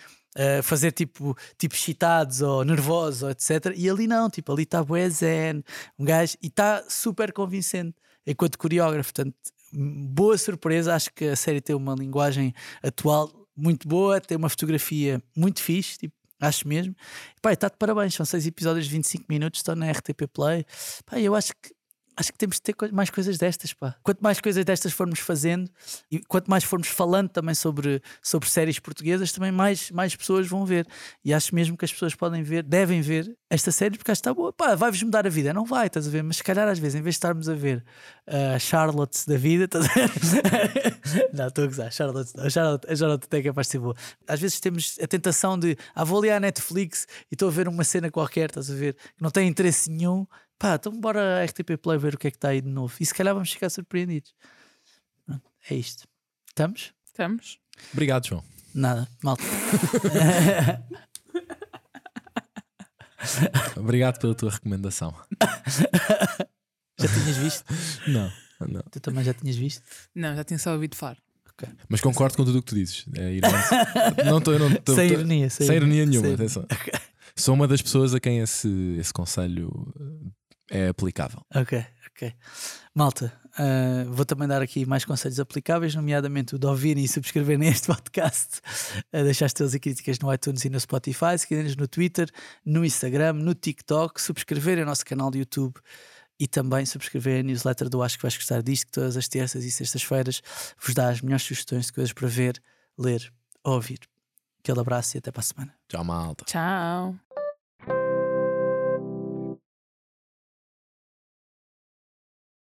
Fazer tipo, tipo excitados ou nervosos, etc. E ali não, tipo, ali está bué zen, um gajo, e está super convincente enquanto coreógrafo. Portanto, boa surpresa. Acho que a série tem uma linguagem atual muito boa, tem uma fotografia muito fixe, tipo, acho mesmo. Pá, está de parabéns, são seis episódios de 25 minutos, estão na RTP Play. Pá, eu acho que acho que temos de ter mais coisas destas, pá. Quanto mais coisas destas formos fazendo e quanto mais formos falando também sobre, sobre séries portuguesas, também mais, mais pessoas vão ver. E acho mesmo que as pessoas podem ver, devem ver esta série porque acho que está boa. Pá, vai-vos mudar a vida. Não vai, estás a ver? Mas se calhar às vezes, em vez de estarmos a ver a Charlotte da vida, estás a ver? *laughs* não, estou a gozar. Charlotte, a Charlotte, a Charlotte até é capaz de ser boa. Às vezes temos a tentação de, ah, vou ali à Netflix e estou a ver uma cena qualquer, estás a ver? Que não tem interesse nenhum. Pá, então bora à RTP Play ver o que é que está aí de novo. E se calhar vamos ficar surpreendidos. Pronto, é isto. Estamos? Estamos? Obrigado, João. Nada, malta. *laughs* Obrigado pela tua recomendação. *laughs* Já tinhas visto? Não, não. Tu também já tinhas visto? Não, já tinha só ouvido falar. Ok. Mas concordo com tudo o que tu dizes. É irônico. *laughs* não estou. Não, tô- Sem tô- ironia, sem Sem ironia ironia, nenhuma, sem- atenção. Sou uma das pessoas a quem esse, esse conselho é aplicável. Ok, ok. Malta, ah, vou também dar aqui mais conselhos aplicáveis, nomeadamente o de ouvirem e subscreverem este *laughs* podcast, a deixar estrelas e críticas no iTunes e no Spotify, seguirem-nos no Twitter, no Instagram, no TikTok, subscreverem o nosso canal de YouTube e também subscreverem a newsletter do Acho que vais gostar disto, que todas as terças e sextas-feiras vos dá as melhores sugestões de coisas para ver, ler, ouvir. Aquele abraço e até para a semana. Tchau, malta. Tchau.